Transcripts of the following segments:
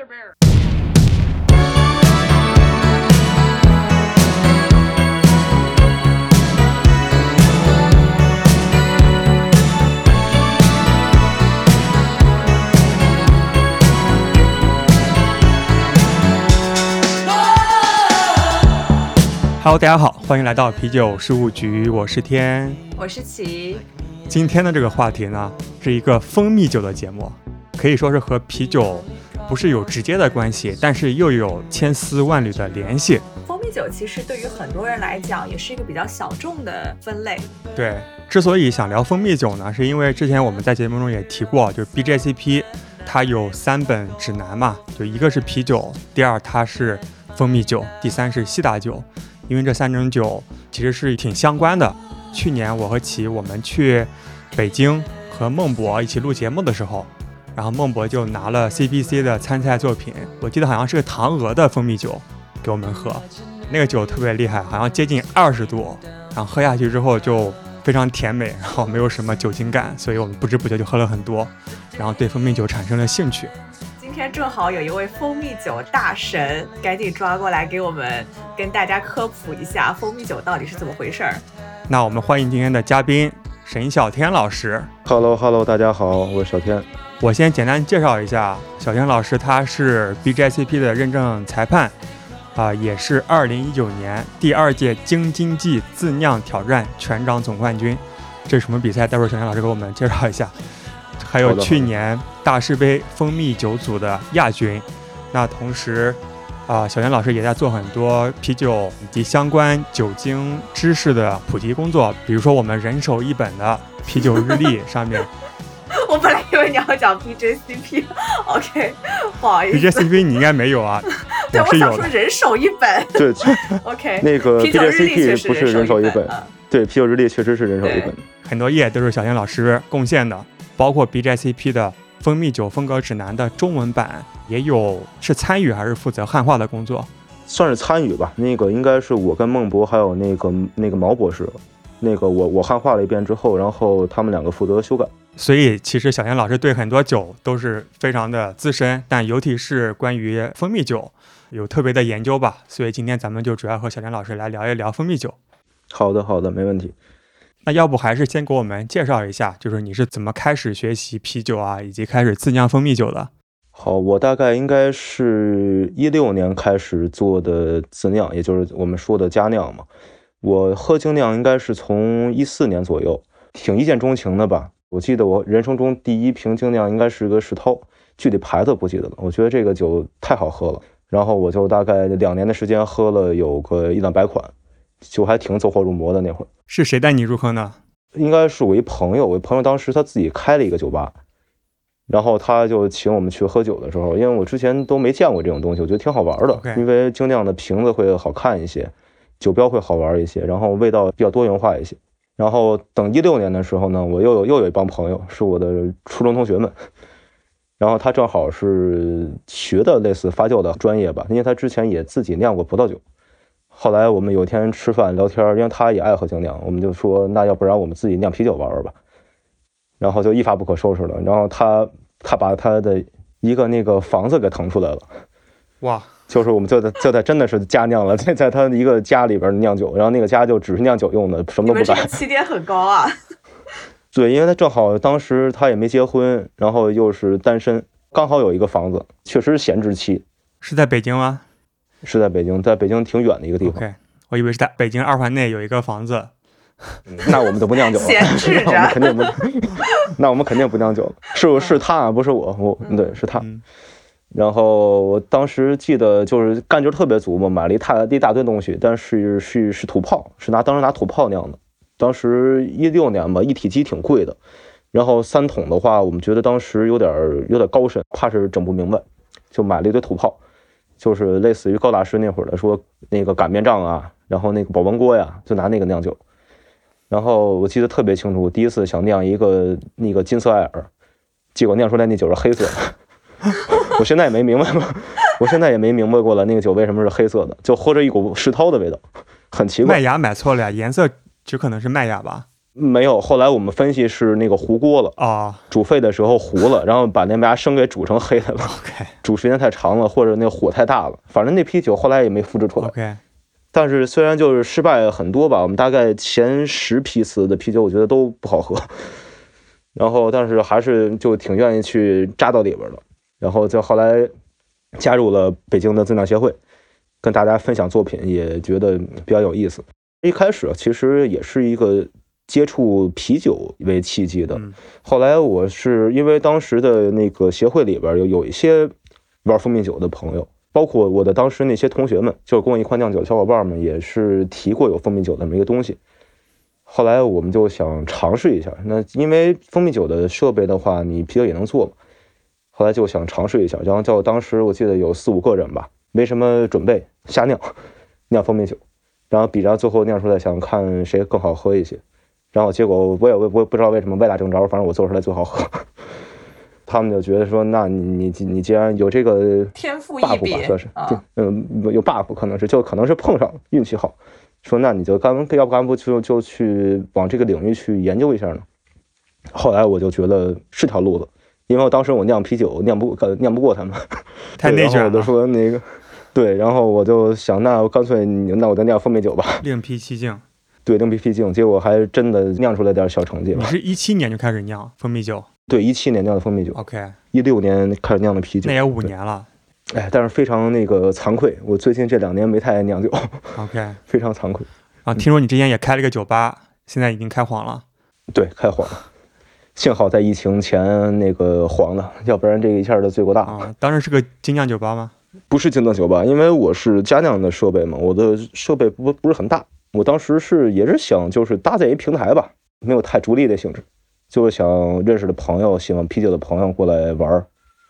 Hello，大家好，欢迎来到啤酒事务局，我是天，我是齐。今天的这个话题呢，是一个蜂蜜酒的节目，可以说是和啤酒不是有直接的关系，但是又有千丝万缕的联系。蜂蜜酒其实对于很多人来讲，也是一个比较小众的分类。对，之所以想聊蜂蜜酒呢，是因为之前我们在节目中也提过，就是 BJCP 它有三本指南嘛，就一个是啤酒，第二它是蜂蜜酒，第三是西打酒。因为这三种酒其实是挺相关的。去年我和齐我们去北京和孟博一起录节目的时候，然后孟博就拿了 CBC 的参赛作品，我记得好像是个唐娥的蜂蜜酒给我们喝，那个酒特别厉害，好像接近二十度，然后喝下去之后就非常甜美，然后没有什么酒精感，所以我们不知不觉就喝了很多，然后对蜂蜜酒产生了兴趣。今天正好有一位蜂蜜酒大神，赶紧抓过来给我们跟大家科普一下蜂蜜酒到底是怎么回事儿。那我们欢迎今天的嘉宾沈小天老师。Hello Hello，大家好，我是小天。我先简单介绍一下小天老师，他是 BJCP 的认证裁判，啊，也是2019年第二届京津冀自酿挑战全场总冠军。这是什么比赛？待会儿小天老师给我们介绍一下。还有去年大师杯蜂蜜酒组的亚军，那同时，啊，小袁老师也在做很多啤酒以及相关酒精知识的普及工作，比如说我们人手一本的啤酒日历上面。我本来以为你要讲 BJCP，OK，不好意思。BJCP 你应该没有啊？对，我想说人手一本。对，OK，那个 BJCP 不是人手一本，对，啤酒日历确实是人手一本，很多页都是小袁老师贡献的。包括 BJCP 的蜂蜜酒风格指南的中文版也有，是参与还是负责汉化的工作？算是参与吧。那个应该是我跟孟博还有那个那个毛博士，那个我我汉化了一遍之后，然后他们两个负责修改。所以其实小田老师对很多酒都是非常的资深，但尤其是关于蜂蜜酒有特别的研究吧。所以今天咱们就主要和小田老师来聊一聊蜂蜜酒。好的，好的，没问题。那要不还是先给我们介绍一下，就是你是怎么开始学习啤酒啊，以及开始自酿蜂蜜酒的？好，我大概应该是一六年开始做的自酿，也就是我们说的家酿嘛。我喝精酿应该是从一四年左右，挺一见钟情的吧。我记得我人生中第一瓶精酿应该是个世涛，具体牌子不记得了。我觉得这个酒太好喝了，然后我就大概两年的时间喝了有个一两百款。就还挺走火入魔的那会儿，是谁带你入坑的？应该是我一朋友，我一朋友当时他自己开了一个酒吧，然后他就请我们去喝酒的时候，因为我之前都没见过这种东西，我觉得挺好玩的，因为精酿的瓶子会好看一些，酒标会好玩一些，然后味道比较多元化一些。然后等一六年的时候呢，我又有又有一帮朋友是我的初中同学们，然后他正好是学的类似发酵的专业吧，因为他之前也自己酿过葡萄酒。后来我们有天吃饭聊天，因为他也爱喝精酿，我们就说那要不然我们自己酿啤酒玩玩吧。然后就一发不可收拾了。然后他他把他的一个那个房子给腾出来了，哇！就是我们就在就在真的是家酿了，在 在他一个家里边酿酒，然后那个家就只是酿酒用的，什么都不干。起点很高啊。对，因为他正好当时他也没结婚，然后又是单身，刚好有一个房子，确实闲置期。是在北京吗？是在北京，在北京挺远的一个地方。OK，我以为是在北京二环内有一个房子。那我们就不酿酒了。闲置着。那我们肯定不，那我们肯定不酿酒了。是是他，不是我。我对，是他。然后我当时记得就是干劲特别足嘛，买了一大一大堆东西，但是是是土炮，是拿当时拿土炮酿的。当时一六年吧，一体机挺贵的，然后三桶的话，我们觉得当时有点有点高深，怕是整不明白，就买了一堆土炮。就是类似于高大师那会儿的说那个擀面杖啊，然后那个保温锅呀，就拿那个酿酒。然后我记得特别清楚，第一次想酿一个那个金色艾尔，结果酿出来那酒是黑色的。我现在也没明白过，我现在也没明白过了，那个酒为什么是黑色的，就喝着一股世涛的味道，很奇怪。麦芽买错了呀，颜色只可能是麦芽吧？没有，后来我们分析是那个糊锅了啊，煮沸的时候糊了，然后把那麦芽生给煮成黑的了。OK，煮时间太长了，或者那火太大了，反正那批酒后来也没复制出来。OK，但是虽然就是失败很多吧，我们大概前十批次的啤酒我觉得都不好喝，然后但是还是就挺愿意去扎到里边的，然后就后来加入了北京的增长协会，跟大家分享作品，也觉得比较有意思。一开始其实也是一个。接触啤酒为契机的，后来我是因为当时的那个协会里边有有一些玩蜂蜜酒的朋友，包括我的当时那些同学们，就是跟我一块酿酒的小伙伴们，也是提过有蜂蜜酒这么一个东西。后来我们就想尝试一下，那因为蜂蜜酒的设备的话，你啤酒也能做嘛。后来就想尝试一下，然后叫当时我记得有四五个人吧，没什么准备，瞎酿酿蜂蜜酒，然后比着最后酿出来，想看谁更好喝一些。然后结果我也我我不知道为什么歪打正着，反正我做出来最好喝。他们就觉得说，那你你你既然有这个天赋异禀吧，算是嗯有 buff 可能是就可能是碰上运气好，说那你就干要不干不就就去往这个领域去研究一下呢？后来我就觉得是条路子，因为我当时我酿啤酒酿不酿不过他们，太内卷了。我就说那个对，然后我就想，那干脆那我就酿蜂蜜酒吧，另辟蹊径。对，另辟蹊径，结果还真的酿出来点小成绩。你是一七年就开始酿蜂蜜酒？对，一七年酿的蜂蜜酒。OK，一六年开始酿的啤酒，那也五年了。哎，但是非常那个惭愧，我最近这两年没太爱酿酒。OK，非常惭愧。啊，听说你之前也开了个酒吧，现在已经开黄了。对，开黄了。幸好在疫情前那个黄了，要不然这一下就罪过大啊。当时是个精酿酒吧吗？不是精酿酒吧，因为我是家酿的设备嘛，我的设备不不是很大。我当时是也是想就是搭建一平台吧，没有太逐利的性质，就是想认识的朋友、喜欢啤酒的朋友过来玩，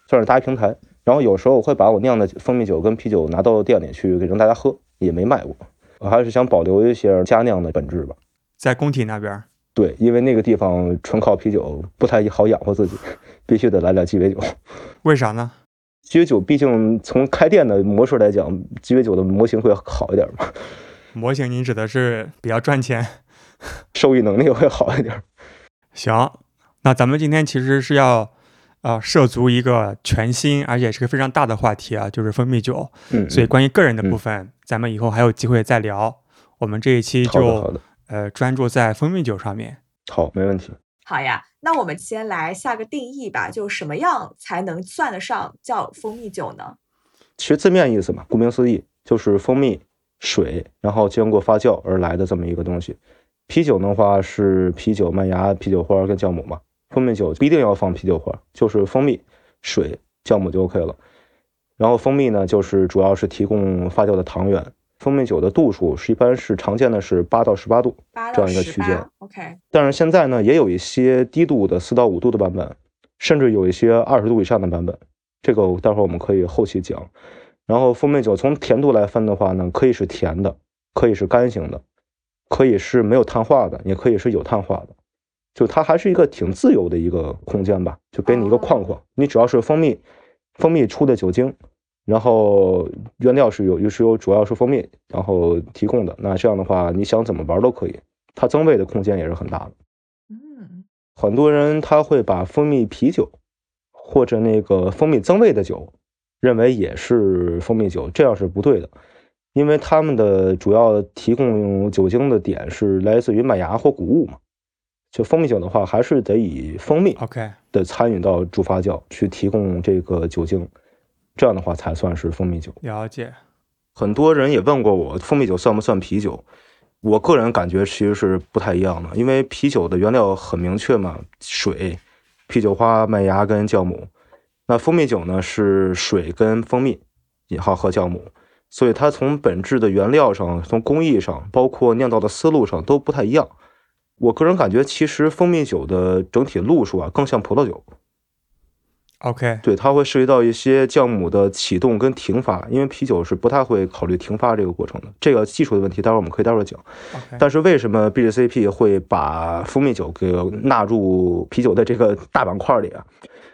算是搭一平台。然后有时候我会把我酿的蜂蜜酒跟啤酒拿到店里去给让大家喝，也没卖过。我还是想保留一些家酿的本质吧。在工体那边，对，因为那个地方纯靠啤酒不太好养活自己，必须得来点鸡尾酒。为啥呢？鸡尾酒毕竟从开店的模式来讲，鸡尾酒的模型会好一点嘛。模型，您指的是比较赚钱，收益能力会好一点。行，那咱们今天其实是要，啊，涉足一个全新而且是个非常大的话题啊，就是蜂蜜酒。嗯。所以关于个人的部分，咱们以后还有机会再聊。我们这一期就呃专注在蜂蜜酒上面。好，没问题。好呀，那我们先来下个定义吧，就什么样才能算得上叫蜂蜜酒呢？其实字面意思嘛，顾名思义就是蜂蜜。水，然后经过发酵而来的这么一个东西。啤酒的话是啤酒、麦芽、啤酒花跟酵母嘛。蜂蜜酒不一定要放啤酒花，就是蜂蜜、水、酵母就 OK 了。然后蜂蜜呢，就是主要是提供发酵的糖原。蜂蜜酒的度数是一般是常见的是八到十八度这样一个区间。OK。但是现在呢，也有一些低度的四到五度的版本，甚至有一些二十度以上的版本。这个待会儿我们可以后期讲。然后蜂蜜酒从甜度来分的话呢，可以是甜的，可以是干型的，可以是没有碳化的，也可以是有碳化的，就它还是一个挺自由的一个空间吧，就给你一个框框，你只要是蜂蜜，蜂蜜出的酒精，然后原料是有，又是有主要是蜂蜜，然后提供的，那这样的话你想怎么玩都可以，它增味的空间也是很大的。嗯，很多人他会把蜂蜜啤酒或者那个蜂蜜增味的酒。认为也是蜂蜜酒，这样是不对的，因为他们的主要提供酒精的点是来自于麦芽或谷物嘛。就蜂蜜酒的话，还是得以蜂蜜 OK 的参与到主发酵去提供这个酒精，这样的话才算是蜂蜜酒。了解。很多人也问过我，蜂蜜酒算不算啤酒？我个人感觉其实是不太一样的，因为啤酒的原料很明确嘛，水、啤酒花、麦芽跟酵母。那蜂蜜酒呢是水跟蜂蜜引号和酵母，所以它从本质的原料上、从工艺上，包括酿造的思路上都不太一样。我个人感觉，其实蜂蜜酒的整体路数啊更像葡萄酒。OK，对，它会涉及到一些酵母的启动跟停发，因为啤酒是不太会考虑停发这个过程的。这个技术的问题，待会儿我们可以待会儿讲。但是为什么 BGCP 会把蜂蜜酒给纳入啤酒的这个大板块里啊？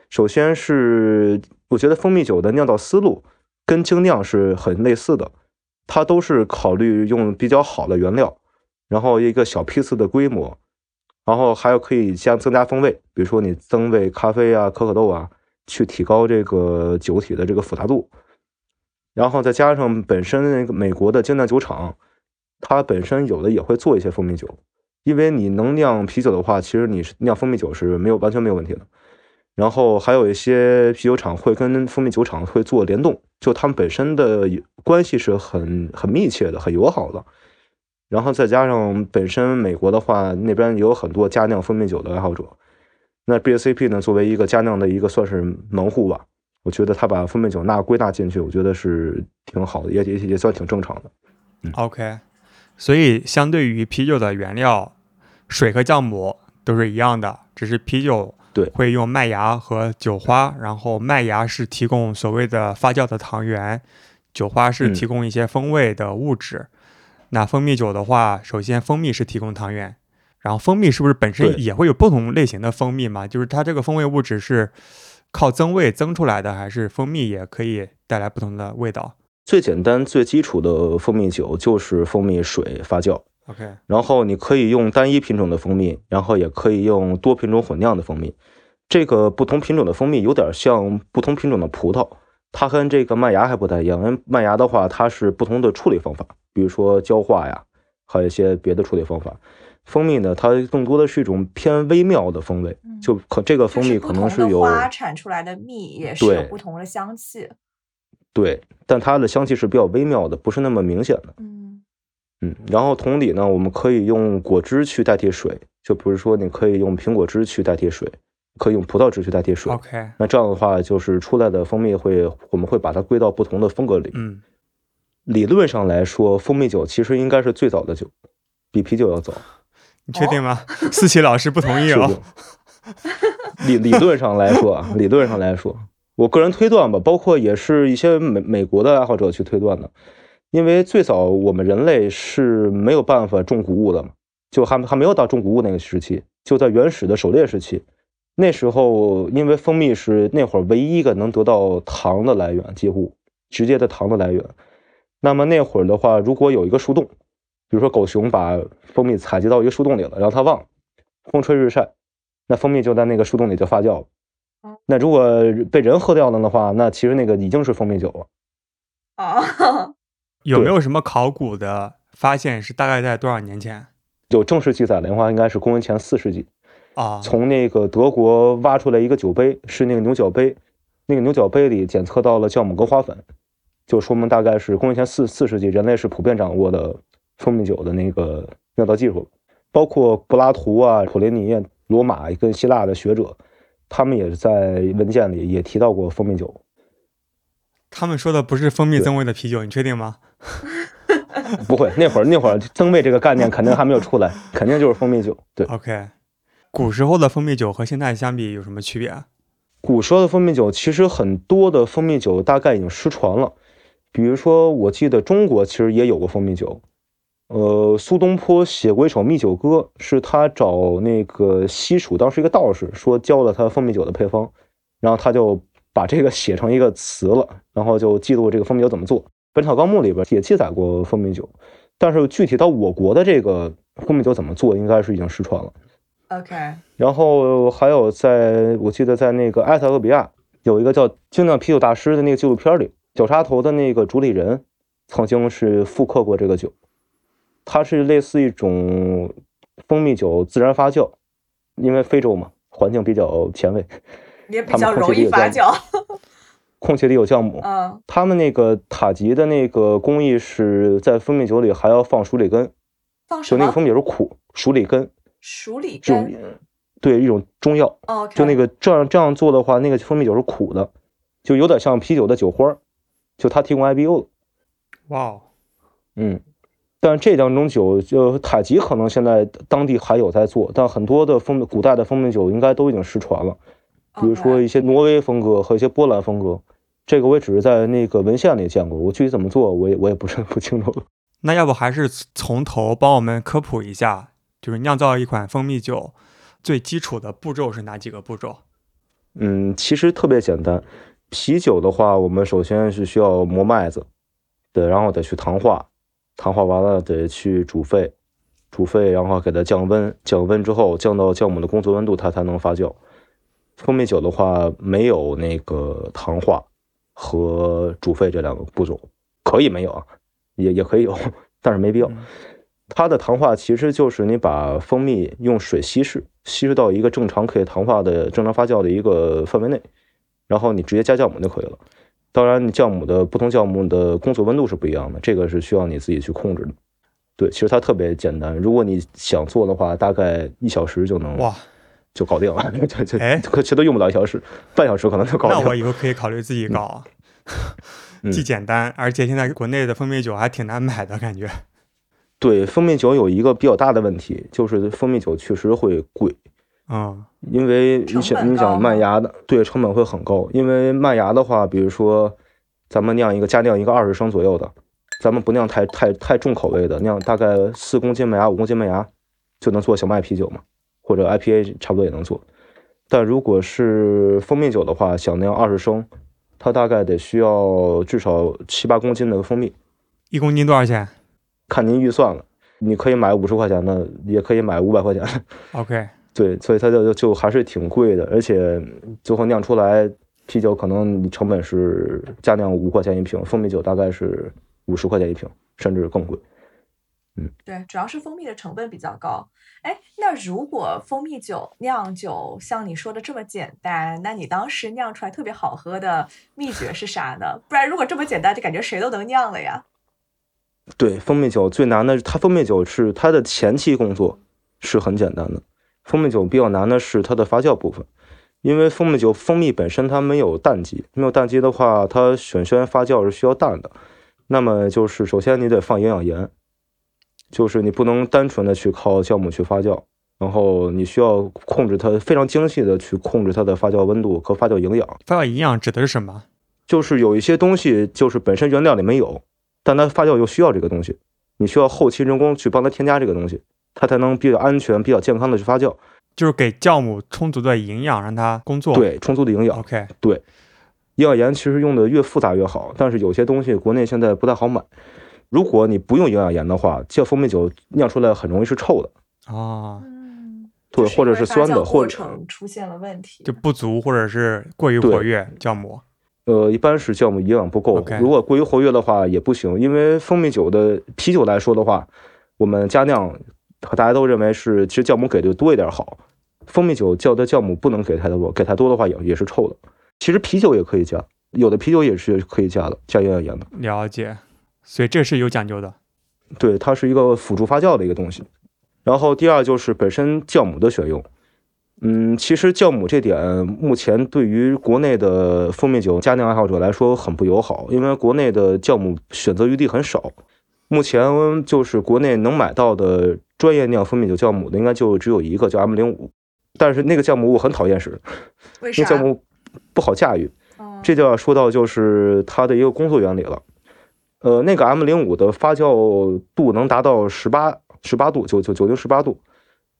首先是我觉得蜂蜜酒的酿造思路跟精酿是很类似的，它都是考虑用比较好的原料，然后一个小批次的规模，然后还有可以加增加风味，比如说你增味咖啡啊、可可豆啊，去提高这个酒体的这个复杂度。然后再加上本身那个美国的精酿酒厂，它本身有的也会做一些蜂蜜酒，因为你能酿啤酒的话，其实你是酿蜂蜜酒是没有完全没有问题的。然后还有一些啤酒厂会跟蜂蜜酒厂会做联动，就他们本身的关系是很很密切的、很友好的。然后再加上本身美国的话，那边也有很多家酿蜂蜜酒的爱好者。那 BACP 呢，作为一个家酿的一个算是门户吧，我觉得他把蜂蜜酒纳归纳进去，我觉得是挺好的，也也也算挺正常的。OK，所以相对于啤酒的原料，水和酵母都是一样的，只是啤酒。对，会用麦芽和酒花，然后麦芽是提供所谓的发酵的糖原，酒花是提供一些风味的物质。那蜂蜜酒的话，首先蜂蜜是提供糖原，然后蜂蜜是不是本身也会有不同类型的蜂蜜嘛？就是它这个风味物质是靠增味增出来的，还是蜂蜜也可以带来不同的味道？最简单、最基础的蜂蜜酒就是蜂蜜水发酵。OK，然后你可以用单一品种的蜂蜜，然后也可以用多品种混酿的蜂蜜。这个不同品种的蜂蜜有点像不同品种的葡萄，它跟这个麦芽还不太一样。因为麦芽的话，它是不同的处理方法，比如说焦化呀，还有一些别的处理方法。蜂蜜呢，它更多的是一种偏微妙的风味，就可这个蜂蜜可能是有花产出来的蜜也是有不同的香气。对，但它的香气是比较微妙的，不是那么明显的。嗯。嗯，然后同理呢，我们可以用果汁去代替水，就比如说你可以用苹果汁去代替水，可以用葡萄汁去代替水。OK，那这样的话，就是出来的蜂蜜会，我们会把它归到不同的风格里。嗯，理论上来说，蜂蜜酒其实应该是最早的酒，比啤酒要早。你确定吗？思琪老师不同意哦。理理论上来说啊，理论上来说，我个人推断吧，包括也是一些美美国的爱好者去推断的。因为最早我们人类是没有办法种谷物的嘛，就还还没有到种谷物那个时期，就在原始的狩猎时期，那时候因为蜂蜜是那会儿唯一一个能得到糖的来源，几乎直接的糖的来源。那么那会儿的话，如果有一个树洞，比如说狗熊把蜂蜜采集到一个树洞里了，然后它忘了，风吹日晒，那蜂蜜就在那个树洞里就发酵了。那如果被人喝掉了的话，那其实那个已经是蜂蜜酒了。啊。有没有什么考古的发现是大概在多少年前？有正式记载的话，应该是公元前四世纪啊。从那个德国挖出来一个酒杯，是那个牛角杯，那个牛角杯里检测到了酵母跟花粉，就说明大概是公元前四四世纪，人类是普遍掌握的蜂蜜酒的那个酿造技术。包括柏拉图啊、普林尼、罗马跟希腊的学者，他们也是在文件里也提到过蜂蜜酒。他们说的不是蜂蜜增味的啤酒，你确定吗？不会，那会儿那会儿增味这个概念肯定还没有出来，肯定就是蜂蜜酒。对，OK。古时候的蜂蜜酒和现在相比有什么区别？古时候的蜂蜜酒其实很多的蜂蜜酒大概已经失传了，比如说我记得中国其实也有过蜂蜜酒。呃，苏东坡写过一首《蜜酒歌》，是他找那个西蜀当时一个道士说教了他蜂蜜酒的配方，然后他就把这个写成一个词了，然后就记录这个蜂蜜酒怎么做。《本草纲目》里边也记载过蜂蜜酒，但是具体到我国的这个蜂蜜酒怎么做，应该是已经失传了。OK。然后还有，在我记得在那个埃塞俄比亚有一个叫《精酿啤酒大师》的那个纪录片里，绞杀头的那个主理人曾经是复刻过这个酒，它是类似一种蜂蜜酒自然发酵，因为非洲嘛，环境比较前卫，也比较容易发酵。空气里有酵母，嗯，他们那个塔吉的那个工艺是在蜂蜜酒里还要放鼠李根，放就那个蜂蜜酒是苦，鼠李根，鼠李根，对，一种中药，哦，就那个这样这样做的话，那个蜂蜜酒是苦的，就有点像啤酒的酒花，就他提供 IBU 哇，嗯，但这两种酒就塔吉可能现在当地还有在做，但很多的蜂古代的蜂蜜酒应该都已经失传了。比如说一些挪威风格和一些波兰风格，这个我也只是在那个文献里见过，我具体怎么做，我也我也不是不清楚了。那要不还是从头帮我们科普一下，就是酿造一款蜂蜜酒最基础的步骤是哪几个步骤？嗯，其实特别简单。啤酒的话，我们首先是需要磨麦子，对，然后得去糖化，糖化完了得去煮沸，煮沸，然后给它降温，降温之后降到酵母的工作温度，它才能发酵。蜂蜜酒的话，没有那个糖化和煮沸这两个步骤，可以没有啊，也也可以有，但是没必要。它的糖化其实就是你把蜂蜜用水稀释，稀释到一个正常可以糖化的正常发酵的一个范围内，然后你直接加酵母就可以了。当然，酵母的不同酵母的工作温度是不一样的，这个是需要你自己去控制的。对，其实它特别简单，如果你想做的话，大概一小时就能哇，就搞定了。这这哎，其实都用不了一小时，半小时可能就搞定了。那我以后可以考虑自己搞，既简单，而且现在国内的蜂蜜酒还挺难买的感觉。对，蜂蜜酒有一个比较大的问题，就是蜂蜜酒确实会贵。嗯，因为你想你想麦芽的，对，成本会很高。因为麦芽的话，比如说咱们酿一个加酿一个二十升左右的，咱们不酿太太太重口味的，酿大概四公斤麦芽五公斤麦芽就能做小麦啤酒嘛，或者 IPA 差不多也能做。但如果是蜂蜜酒的话，想酿二十升，它大概得需要至少七八公斤的蜂蜜。一公斤多少钱？看您预算了，你可以买五十块钱的，也可以买五百块钱。OK。对，所以它就就还是挺贵的，而且最后酿出来啤酒可能你成本是加酿五块钱一瓶，蜂蜜酒大概是五十块钱一瓶，甚至更贵。嗯，对，主要是蜂蜜的成本比较高。哎，那如果蜂蜜酒酿酒像你说的这么简单，那你当时酿出来特别好喝的秘诀是啥呢？不然如果这么简单，就感觉谁都能酿了呀。对，蜂蜜酒最难的，它蜂蜜酒是它的前期工作是很简单的。蜂蜜酒比较难的是它的发酵部分，因为蜂蜜酒蜂蜜本身它没有氮基，没有氮基的话，它选选发酵是需要氮的。那么就是首先你得放营养盐，就是你不能单纯的去靠酵母去发酵，然后你需要控制它非常精细的去控制它的发酵温度和发酵营养。发酵营养指的是什么？就是有一些东西就是本身原料里没有，但它发酵又需要这个东西，你需要后期人工去帮它添加这个东西。它才能比较安全、比较健康的去发酵，就是给酵母充足的营养，让它工作。对，充足的营养。OK，对，营养盐其实用的越复杂越好，但是有些东西国内现在不太好买。如果你不用营养盐的话，这蜂蜜酒酿出来很容易是臭的。啊，嗯，对，或者是酸的，或者出现了问题，就不足或者是过于活跃酵母。呃，一般是酵母营养不够。如果过于活跃的话也不行，因为蜂蜜酒的啤酒来说的话，我们加酿。和大家都认为是，其实酵母给的多一点好。蜂蜜酒酵的酵母不能给太多，给太多的话也也是臭的。其实啤酒也可以加，有的啤酒也是可以加的，加营养盐的。了解，所以这是有讲究的。对，它是一个辅助发酵的一个东西。然后第二就是本身酵母的选用。嗯，其实酵母这点目前对于国内的蜂蜜酒家酿爱好者来说很不友好，因为国内的酵母选择余地很少。目前就是国内能买到的。专业酿蜂蜜酒酵母的应该就只有一个，叫 M 零五，但是那个酵母我很讨厌使？那酵母不好驾驭。这就要说到就是它的一个工作原理了。呃，那个 M 零五的发酵度能达到十八十八度，就就酒精十八度。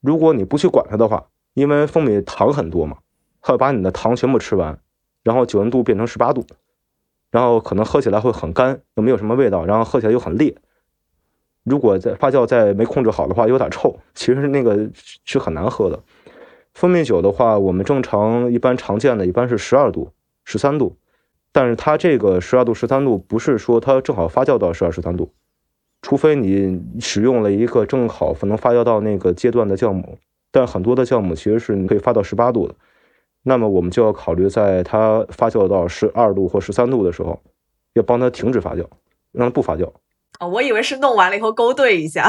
如果你不去管它的话，因为蜂蜜糖很多嘛，它会把你的糖全部吃完，然后酒精度变成十八度，然后可能喝起来会很干，又没有什么味道，然后喝起来又很烈。如果在发酵再没控制好的话，有点臭，其实那个是很难喝的。蜂蜜酒的话，我们正常一般常见的一般是十二度、十三度，但是它这个十二度、十三度不是说它正好发酵到十二、十三度，除非你使用了一个正好能发酵到那个阶段的酵母，但很多的酵母其实是你可以发到十八度的，那么我们就要考虑在它发酵到十二度或十三度的时候，要帮它停止发酵，让它不发酵。哦，我以为是弄完了以后勾兑一下。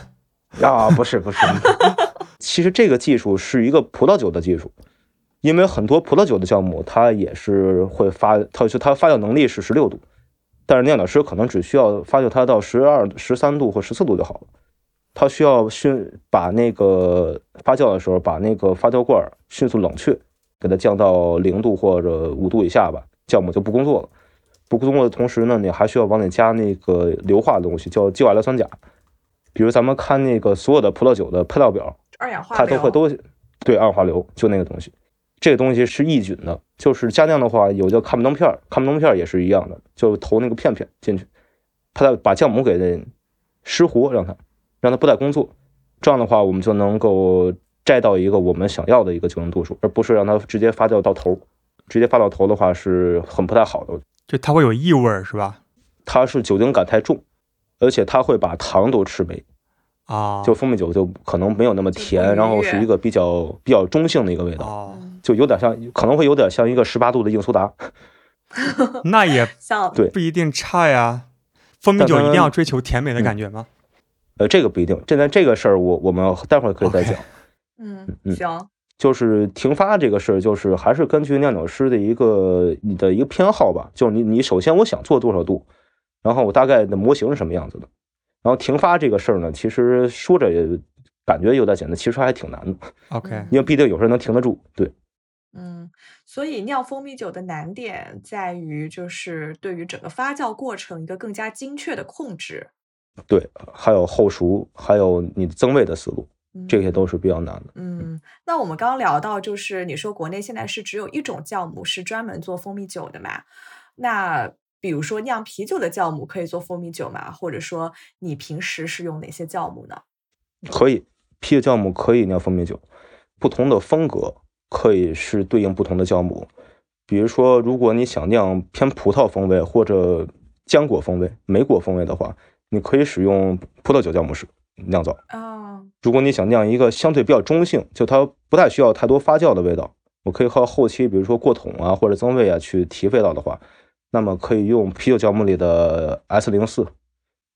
啊，不是不是，其实这个技术是一个葡萄酒的技术，因为很多葡萄酒的酵母它也是会发，它就它发酵能力是十六度，但是酿酒师可能只需要发酵它到十二、十三度或十四度就好了。它需要迅把那个发酵的时候把那个发酵罐迅速冷却，给它降到零度或者五度以下吧，酵母就不工作了。不工作的同时呢，你还需要往里加那个硫化的东西，叫基瓦硫酸钾。比如咱们看那个所有的葡萄酒的配料表，二氧化它都会都对二氧化硫，就那个东西。这个东西是抑菌的，就是加酿的话有叫看不灯片看不灯片也是一样的，就投那个片片进去，它把酵母给失活，让它让它不再工作，这样的话我们就能够摘到一个我们想要的一个酒精度数，而不是让它直接发酵到头。直接发到头的话是很不太好的，就它会有异味是吧？它是酒精感太重，而且它会把糖都吃没啊。就蜂蜜酒就可能没有那么甜，然后是一个比较比较中性的一个味道，就有点像，可能会有点像一个十八度的硬苏打。那也 对不一定差呀。蜂蜜酒一定要追求甜美的感觉吗？呃，这个不一定。现在这个事儿，我我们待会儿可以再讲。嗯嗯，行。就是停发这个事儿，就是还是根据酿酒师的一个你的一个偏好吧。就是你你首先我想做多少度，然后我大概的模型是什么样子的。然后停发这个事儿呢，其实说着也感觉有点简单，其实还挺难的。OK，因为毕竟有时候能停得住。对，嗯，所以酿蜂蜜酒的难点在于，就是对于整个发酵过程一个更加精确的控制。对，还有后熟，还有你增味的思路。这些都是比较难的。嗯，那我们刚刚聊到，就是你说国内现在是只有一种酵母是专门做蜂蜜酒的嘛？那比如说酿啤酒的酵母可以做蜂蜜酒吗？或者说你平时是用哪些酵母呢？可以，啤酒酵母可以酿蜂蜜酒，不同的风格可以是对应不同的酵母。比如说，如果你想酿偏葡萄风味或者浆果风味、莓果风味的话，你可以使用葡萄酒酵母式酿造。如果你想酿一个相对比较中性，就它不太需要太多发酵的味道，我可以靠后期，比如说过桶啊或者增味啊去提味道的话，那么可以用啤酒酵母里的 S 零四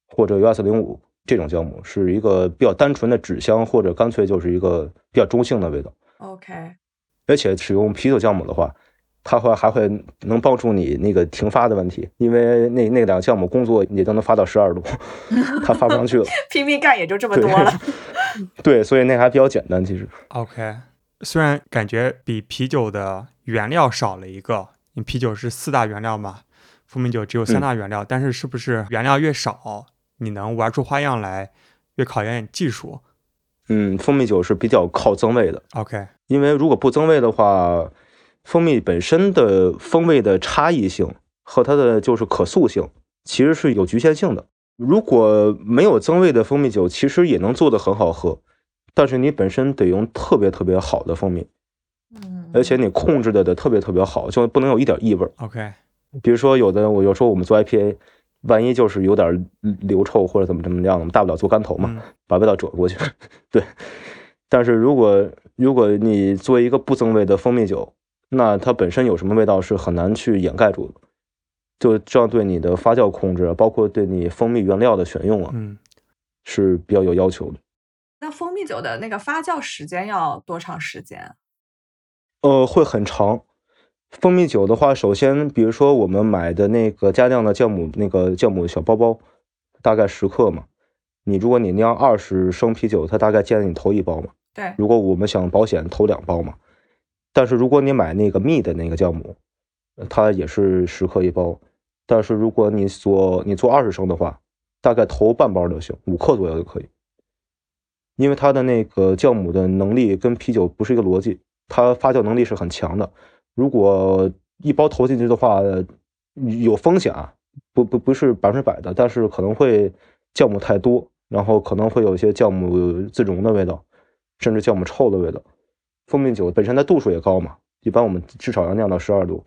或者 US 零五这种酵母，是一个比较单纯的纸香，或者干脆就是一个比较中性的味道。OK，而且使用啤酒酵母的话。它会还会能帮助你那个停发的问题，因为那那两个项目工作也都能发到十二度，它发不上去了。拼命干也就这么多了。对，所以那还比较简单，其实。OK，虽然感觉比啤酒的原料少了一个，因为啤酒是四大原料嘛，蜂蜜酒只有三大原料，但是是不是原料越少，你能玩出花样来，越考验技术？嗯，蜂蜜酒是比较靠增味的。OK，因为如果不增味的话。蜂蜜本身的风味的差异性和它的就是可塑性，其实是有局限性的。如果没有增味的蜂蜜酒，其实也能做的很好喝，但是你本身得用特别特别好的蜂蜜，嗯，而且你控制的得特别特别好，就不能有一点异味。OK，比如说有的我有时候我们做 IPA，万一就是有点流臭或者怎么怎么样，大不了做干头嘛，把味道遮过去。对，但是如果如果你做一个不增味的蜂蜜酒，那它本身有什么味道是很难去掩盖住的，就这样对你的发酵控制，包括对你蜂蜜原料的选用啊，嗯，是比较有要求的。那蜂蜜酒的那个发酵时间要多长时间？呃，会很长。蜂蜜酒的话，首先，比如说我们买的那个加酿的酵母，那个酵母小包包，大概十克嘛。你如果你酿二十升啤酒，它大概建议你投一包嘛。对。如果我们想保险，投两包嘛。但是如果你买那个蜜的那个酵母，它也是十克一包。但是如果你做你做二十升的话，大概投半包就行，五克左右就可以。因为它的那个酵母的能力跟啤酒不是一个逻辑，它发酵能力是很强的。如果一包投进去的话，有风险啊，不不不是百分之百的，但是可能会酵母太多，然后可能会有一些酵母自溶的味道，甚至酵母臭的味道。蜂蜜酒本身的度数也高嘛，一般我们至少要酿到十二度，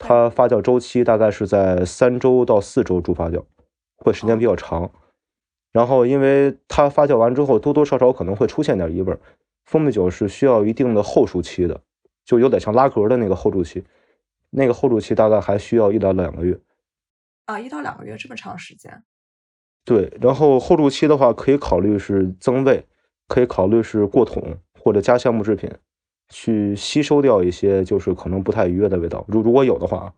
它发酵周期大概是在三周到四周主发酵，会时间比较长。然后因为它发酵完之后多多少少可能会出现点异味，蜂蜜酒是需要一定的后熟期的，就有点像拉格的那个后熟期，那个后熟期大概还需要一到两个月。啊，一到两个月这么长时间？对，然后后熟期的话可以考虑是增味，可以考虑是过桶。或者加橡木制品，去吸收掉一些就是可能不太愉悦的味道。如如果有的话，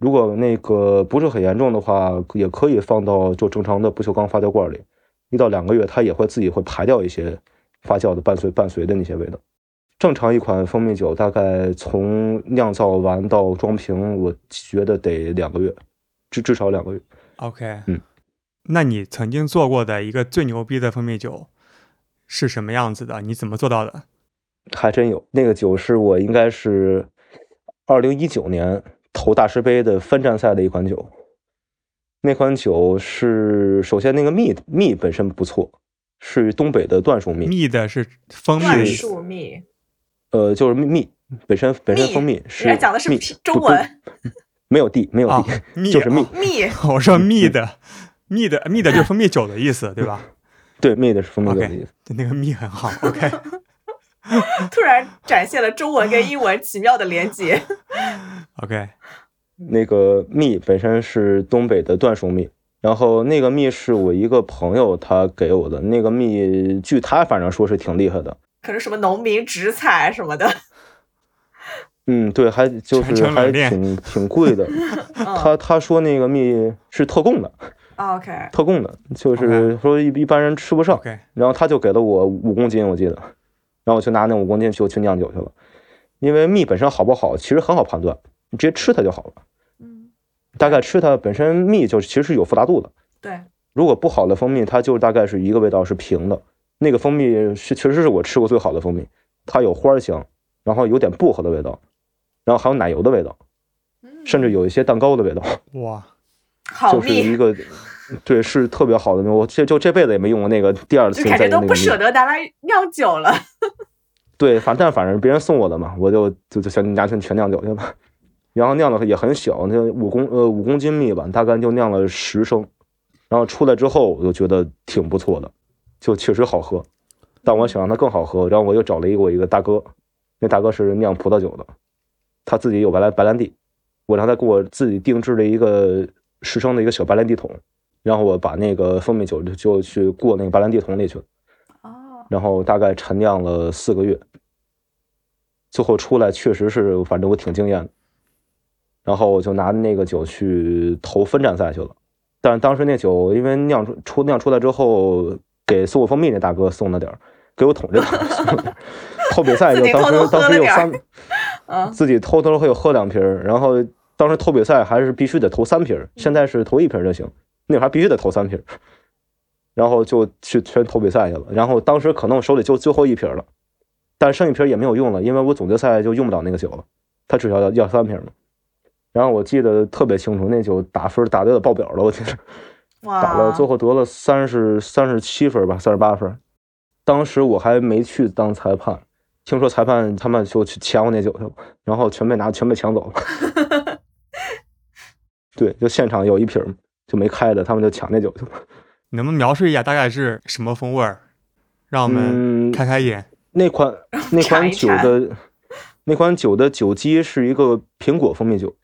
如果那个不是很严重的话，也可以放到就正常的不锈钢发酵罐里，一到两个月，它也会自己会排掉一些发酵的伴随伴随的那些味道。正常一款蜂蜜酒大概从酿造完到装瓶，我觉得得两个月，至至少两个月。OK，嗯，那你曾经做过的一个最牛逼的蜂蜜酒？是什么样子的？你怎么做到的？还真有，那个酒是我应该是二零一九年投大师杯的分站赛的一款酒。那款酒是首先那个蜜蜜本身不错，是东北的椴树蜜。蜜的是蜂蜜椴蜜，树蜜，呃，就是蜜蜜本身本身蜂蜜是讲的是蜜中文，没有地没有啊地，蜜就是蜜啊。蜜 我说蜜的，蜜的蜜的就是蜂蜜酒的意思，对吧？对，蜜的是蜂蜜酒的意思。对那个蜜很好。OK 突然展现了中文跟英文奇妙的连接。OK，那个蜜本身是东北的椴树蜜，然后那个蜜是我一个朋友他给我的，那个蜜据他反正说是挺厉害的。可是什么农民直采什么的，嗯，对，还就是还挺挺贵的。嗯。他他说那个蜜是特供的，，OK，特供的，就是说一一般人吃不上。OK，然后他就给了我五公斤，我记得，然后我就拿那五公斤就去酿酒去了。因为蜜本身好不好，其实很好判断，你直接吃它就好了。嗯，大概吃它本身蜜就其实是有复杂度的。对，如果不好的蜂蜜，它就大概是一个味道是平的。那个蜂蜜是确实是我吃过最好的蜂蜜，它有花香，然后有点薄荷的味道，然后还有奶油的味道，嗯甚至有一些蛋糕的味道，哇，好就是一，个 对是特别好的蜜。我这就这辈子也没用过那个第二次就感觉都不。舍得拿来酿酒了。对，反但反正别人送我的嘛，我就就就想拿去全酿酒去吧。然后酿的也很小，那五公呃五公斤蜜吧，大概就酿了十升。然后出来之后，我就觉得挺不错的，就确实好喝。但我想让它更好喝，然后我又找了一个我一个大哥，那大哥是酿葡萄酒的，他自己有白兰白兰地，我让他给我自己定制了一个十升的一个小白兰地桶，然后我把那个蜂蜜酒就就去过那个白兰地桶里去了。哦，然后大概陈酿了四个月，最后出来确实是，反正我挺惊艳的。然后我就拿那个酒去投分站赛去了，但是当时那酒因为酿出出酿出来之后，给送我蜂蜜那大哥送了点儿，给我桶这大哥送了点儿。投比赛就当时偷偷当时有三，嗯，自己偷偷会有喝两瓶儿，然后当时投比赛还是必须得投三瓶儿，现在是投一瓶儿就行，那会必须得投三瓶，然后就去全投比赛去了。然后当时可能我手里就最后一瓶了，但是剩一瓶也没有用了，因为我总决赛就用不了那个酒了，他至少要要三瓶嘛。然后我记得特别清楚，那酒打分打的有点爆表了，我记得打了，最后得了三十三十七分吧，三十八分。当时我还没去当裁判，听说裁判他们就去抢我那酒去了，然后全被拿全被抢走了。对，就现场有一瓶儿就没开的，他们就抢那酒去了。你 能不能描述一下大概是什么风味儿，让我们嗯，开开眼？那款那馋款酒的那款酒的酒基是一个苹果蜂蜜酒，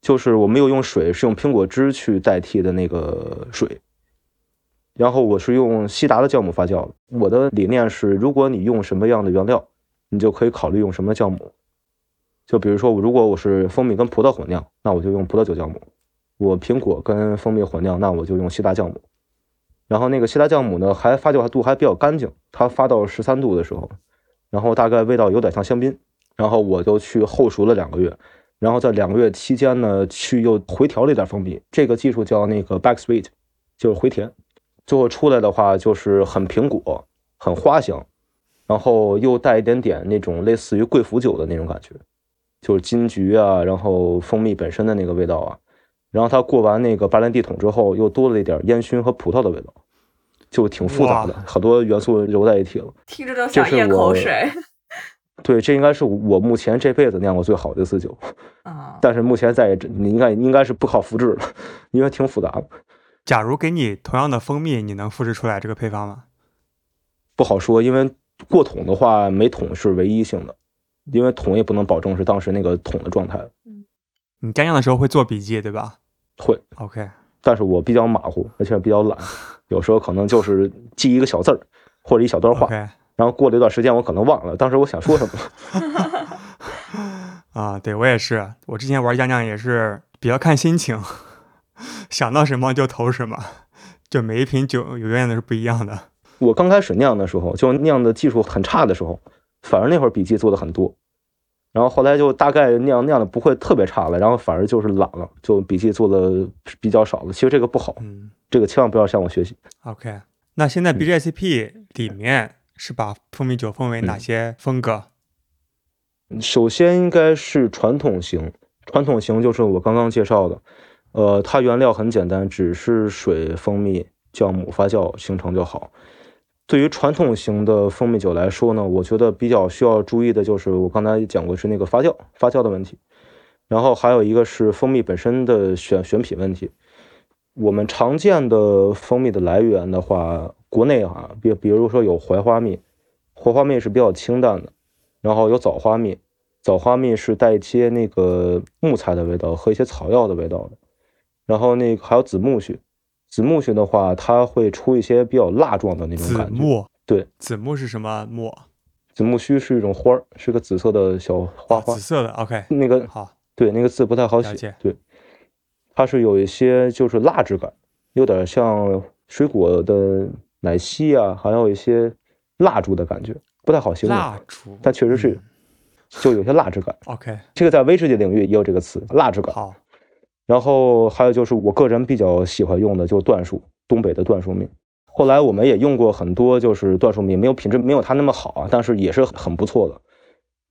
就是我没有用水，是用苹果汁去代替的那个水。然后我是用西达的酵母发酵的。我的理念是，如果你用什么样的原料，你就可以考虑用什么酵母。就比如说，如果我是蜂蜜跟葡萄混酿，那我就用葡萄酒酵母；我苹果跟蜂蜜混酿，那我就用西达酵母。然后那个西达酵母呢，还发酵度还比较干净，它发到十三度的时候，然后大概味道有点像香槟。然后我就去后熟了两个月，然后在两个月期间呢，去又回调了一点蜂蜜，这个技术叫那个 back sweet，就是回甜。最后出来的话就是很苹果，很花香，然后又带一点点那种类似于贵腐酒的那种感觉，就是金桔啊，然后蜂蜜本身的那个味道啊，然后它过完那个白兰地桶之后，又多了一点烟熏和葡萄的味道，就挺复杂的，很多元素揉在一起了。听着都想咽口我水。对，这应该是我目前这辈子酿过最好的一次酒，啊，但是目前再也你应该应该是不好复制了，因为挺复杂的，假如给你同样的蜂蜜，你能复制出来这个配方吗？不好说。因为过桶的话，每桶是唯一性的，因为桶也不能保证是当时那个桶的状态，嗯你干酿的时候会做笔记，对吧会。？OK，但是我比较马虎，而且比较懒，有时候可能就是记一个小字儿或者一小段话然后过了一段时间我可能忘了当时我想说什么。啊，对我也是，我之前玩酱酿也是比较看心情，想到什么就投什么，就每一瓶酒永远都是不一样的。我刚开始酿的时候，就酿的技术很差的时候，反而那会儿笔记做的很多，然后后来就大概酿酿的不会特别差了，然后反而就是懒了，就笔记做的比较少了。其实这个不好，嗯这个千万不要向我学习。，OK，那现在 BJCP 里面是把蜂蜜酒分为哪些风格？首先应该是传统型，传统型就是我刚刚介绍的，呃，它原料很简单，只是水、蜂蜜、酵母发酵形成就好。对于传统型的蜂蜜酒来说呢，我觉得比较需要注意的就是我刚才讲过是那个发酵发酵的问题，然后还有一个是蜂蜜本身的选选品问题。我们常见的蜂蜜的来源的话，国内啊，比比如说有槐花蜜，槐花蜜是比较清淡的，然后有枣花蜜，枣花蜜是带一些那个木材的味道和一些草药的味道的，然后那个还有紫苜蓿。紫苜蓿的话，它会出一些比较蜡状的那种感觉。子木，对，紫木是什么木？紫木须是一种花儿，是个紫色的小花花。紫色的，OK。那个好，对，那个字不太好写。对，它是有一些就是蜡质感，有点像水果的奶昔啊，还有一些蜡烛的感觉，不太好形容。蜡烛，但确实是，就有些蜡质感。OK，这个在威士忌领域也有这个词，蜡质感。好。然后还有就是我个人比较喜欢用的，就是椴树，东北的椴树蜜。后来我们也用过很多，就是椴树蜜，没有品质没有它那么好啊，但是也是很不错的。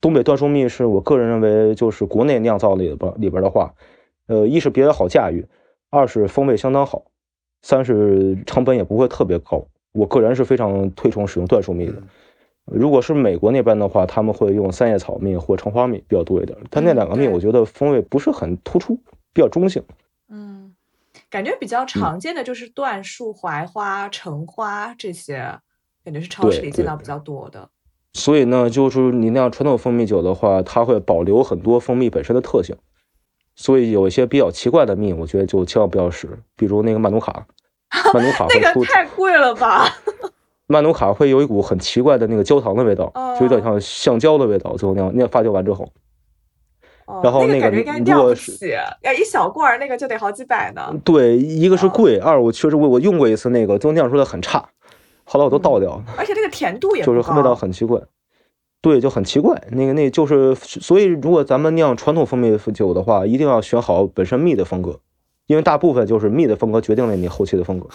东北椴树蜜是我个人认为，就是国内酿造里边里边的话，呃，一是比较好驾驭，二是风味相当好，三是成本也不会特别高。我个人是非常推崇使用椴树蜜的。如果是美国那边的话，他们会用三叶草蜜或橙花蜜比较多一点，但那两个蜜我觉得风味不是很突出。比较中性，嗯，感觉比较常见的就是椴树、槐花、橙花这些，感觉是超市里见到比较多的。所以呢，就是你那样传统蜂蜜酒的话，它会保留很多蜂蜜本身的特性。所以有一些比较奇怪的蜜，我觉得就千万不要使，比如那个曼努卡，曼努卡那个太贵了吧？曼努卡会有一股很奇怪的那个焦糖的味道，就有点像橡胶的味道。最后那样那样发酵完之后。然后那个如果是要一小罐儿，那个就得好几百呢。对，一个是贵，二我确实我我用过一次那个，就酿出来很差，后来我都倒掉了。而且这个甜度也就是味道很奇怪，对，就很奇怪。那个那就是所以，如果咱们酿传统蜂蜜酒的话，一定要选好本身蜜的风格，因为大部分就是蜜的风格决定了你后期的风格。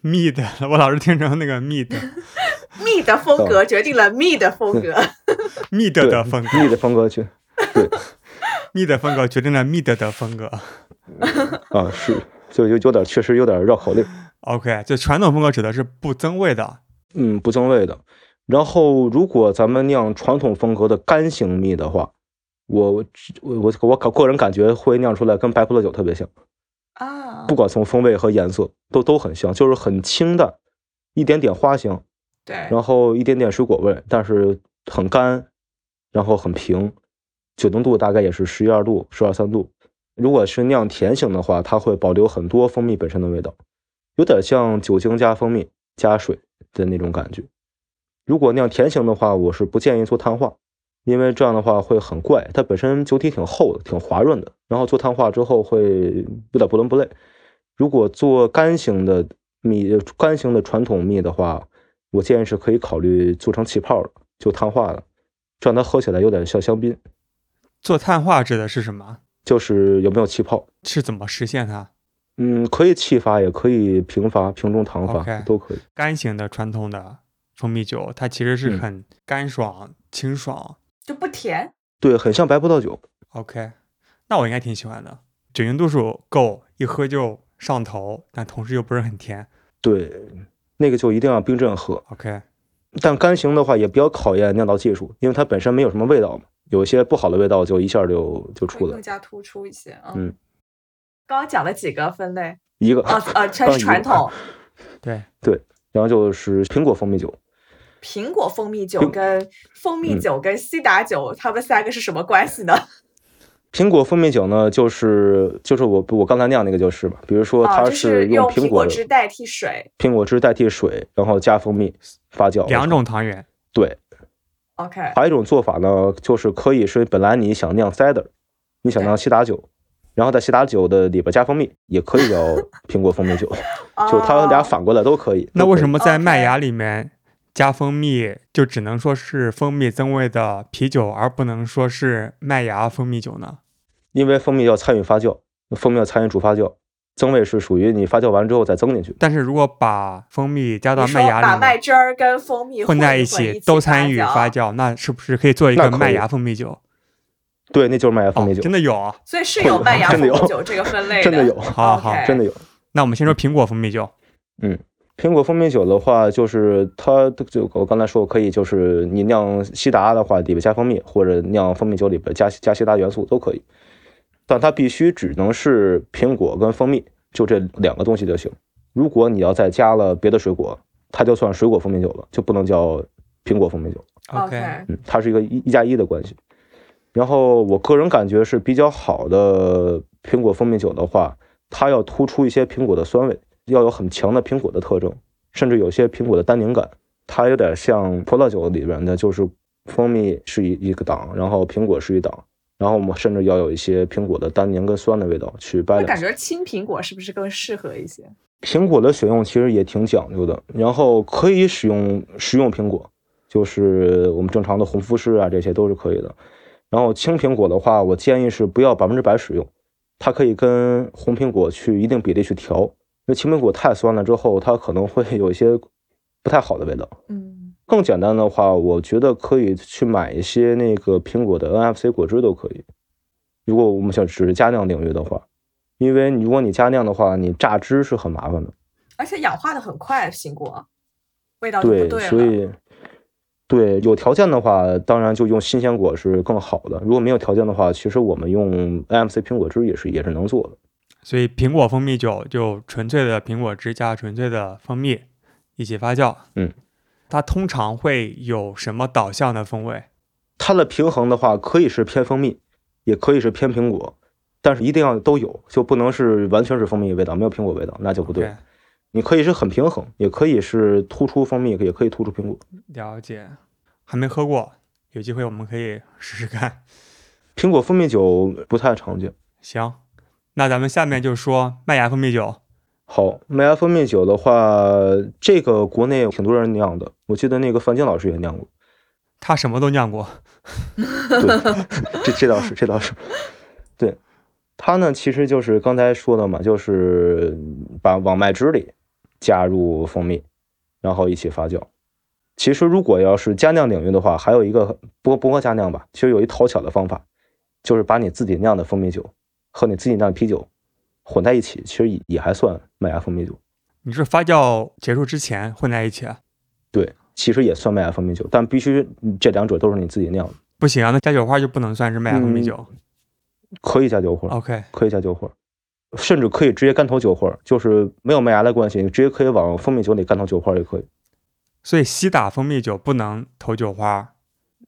蜜的，我老是听成那个蜜的，蜜的风格决定了蜜的风格，蜜的的风格，蜜的风格去。对，蜜的风格决定了蜜的的风格。啊，是，就有有点，确实有点绕口令。OK，就传统风格指的是不增味的，嗯，不增味的。然后，如果咱们酿传统风格的干型蜜的话，我我我我个人感觉会酿出来跟白葡萄酒特别像啊，不管从风味和颜色都都很像，就是很清淡，一点点花香，对，然后一点点水果味，但是很干，然后很平。酒精度大概也是十一二度、十二三度。如果是酿甜型的话，它会保留很多蜂蜜本身的味道，有点像酒精加蜂蜜加水的那种感觉。如果酿甜型的话，我是不建议做碳化，因为这样的话会很怪。它本身酒体挺厚的、挺滑润的，然后做碳化之后会有点不伦不类。如果做干型的蜜、干型的传统蜜的话，我建议是可以考虑做成气泡的，就碳化的，这样它喝起来有点像香槟。做碳化指的是什么？就是有没有气泡？是怎么实现它？嗯，可以气发，也可以平发、瓶中糖发，都可以。干型的传统的蜂蜜酒，它其实是很干爽、清爽，就不甜。对，很像白葡萄酒。OK，那我应该挺喜欢的，酒精度数够，一喝就上头，但同时又不是很甜。对，那个就一定要冰镇喝。OK，但干型的话也比较考验酿造技术，因为它本身没有什么味道嘛。有一些不好的味道就一下就就出来，更加突出一些。嗯，刚刚讲了几个分类，一个啊啊，全是传统。对对，然后就是苹果蜂蜜酒。苹果蜂蜜酒跟蜂蜜酒跟西达酒，它们三个是什么关系呢？苹果蜂蜜酒呢，就是就是我我刚才酿那个就是吧，比如说它是用苹果汁代替水，苹果汁代替水，然后加蜂蜜发酵，两种汤圆。对。OK，还有一种做法呢，就是可以是本来你想酿 cider，你想酿西打酒，然后在西打酒的里边加蜂蜜，也可以叫 苹果蜂蜜酒，就它俩反过来都可以。那为什么在麦芽里面加蜂蜜，就只能说是蜂蜜增味的啤酒，而不能说是麦芽蜂蜜酒呢？因为蜂蜜要参与发酵，蜂蜜要参与主发酵。增味是属于你发酵完之后再增进去，但是如果把蜂蜜加到麦芽里，把麦汁儿跟蜂蜜混在一起都参与发酵，那是不是可以做一个麦芽蜂蜜酒？对，那就是麦芽蜂蜜酒，真的有啊！所以是有麦芽蜂蜜酒这个分类的，真的有，好 好，真的有。那我们先说苹果蜂蜜酒，嗯，苹果蜂蜜酒的话，就是它就我刚才说可以，就是你酿西达的话里边加蜂蜜，或者酿蜂蜜酒里边加加西达元素都可以，但它必须只能是苹果跟蜂蜜，就这两个东西就行。如果你要再加了别的水果，它就算水果蜂蜜酒了，就不能叫苹果蜂蜜酒。OK，嗯，它是一个一一加一的关系。然后我个人感觉是比较好的苹果蜂蜜酒的话，它要突出一些苹果的酸味，要有很强的苹果的特征，甚至有些苹果的单宁感。它有点像葡萄酒里边的，就是蜂蜜是一一个档，然后苹果是一档，然后我们甚至要有一些苹果的单宁跟酸的味道去那 balance。感觉青苹果是不是更适合一些？苹果的选用其实也挺讲究的，然后可以使用食用苹果，就是我们正常的红富士啊，这些都是可以的。然后青苹果的话，我建议是不要百分之百使用，它可以跟红苹果去一定比例去调，因为青苹果太酸了之后，它可能会有一些不太好的味道。嗯，更简单的话，我觉得可以去买一些那个苹果的 NFC 果汁都可以。如果我们想只是加酿领域的话，因为如果你加酿的话，你榨汁是很麻烦的。而且氧化的很快，苹果味道就不对，对。所以对有条件的话，当然就用新鲜果是更好的。如果没有条件的话，其实我们用 NFC 苹果汁也是也是能做的。所以苹果蜂蜜酒就纯粹的苹果汁加纯粹的蜂蜜一起发酵。嗯，它通常会有什么导向的风味？它的平衡的话，可以是偏蜂蜜，也可以是偏苹果，但是一定要都有，就不能是完全是蜂蜜味道，没有苹果味道，那就不对。你可以是很平衡，也可以是突出蜂蜜，也可以突出苹果。了解，还没喝过，有机会我们可以试试看。苹果蜂蜜酒不太常见。行，那咱们下面就说麦芽蜂蜜酒。好，麦芽蜂蜜酒的话，这个国内挺多人酿的，我记得那个范静老师也酿过。他什么都酿过，对，这这倒是，这倒是，对，它呢其实就是刚才说的嘛，就是把往麦汁里加入蜂蜜，然后一起发酵。其实如果要是加酿领域的话，还有一个不不过加酿吧，其实有一讨巧的方法，就是把你自己酿的蜂蜜酒和你自己酿的啤酒混在一起，其实也也还算麦芽蜂蜜酒。你是发酵结束之前混在一起？啊对，其实也算麦芽蜂蜜酒，但必须这两者都是你自己酿的，不行啊，那加酒花就不能算是麦芽蜂蜜酒。可以加酒花。OK，可以加酒花，甚至可以直接干投酒花，就是没有麦芽的关系，你直接可以往蜂蜜酒里干投酒花也可以。所以西打蜂蜜酒不能投酒花。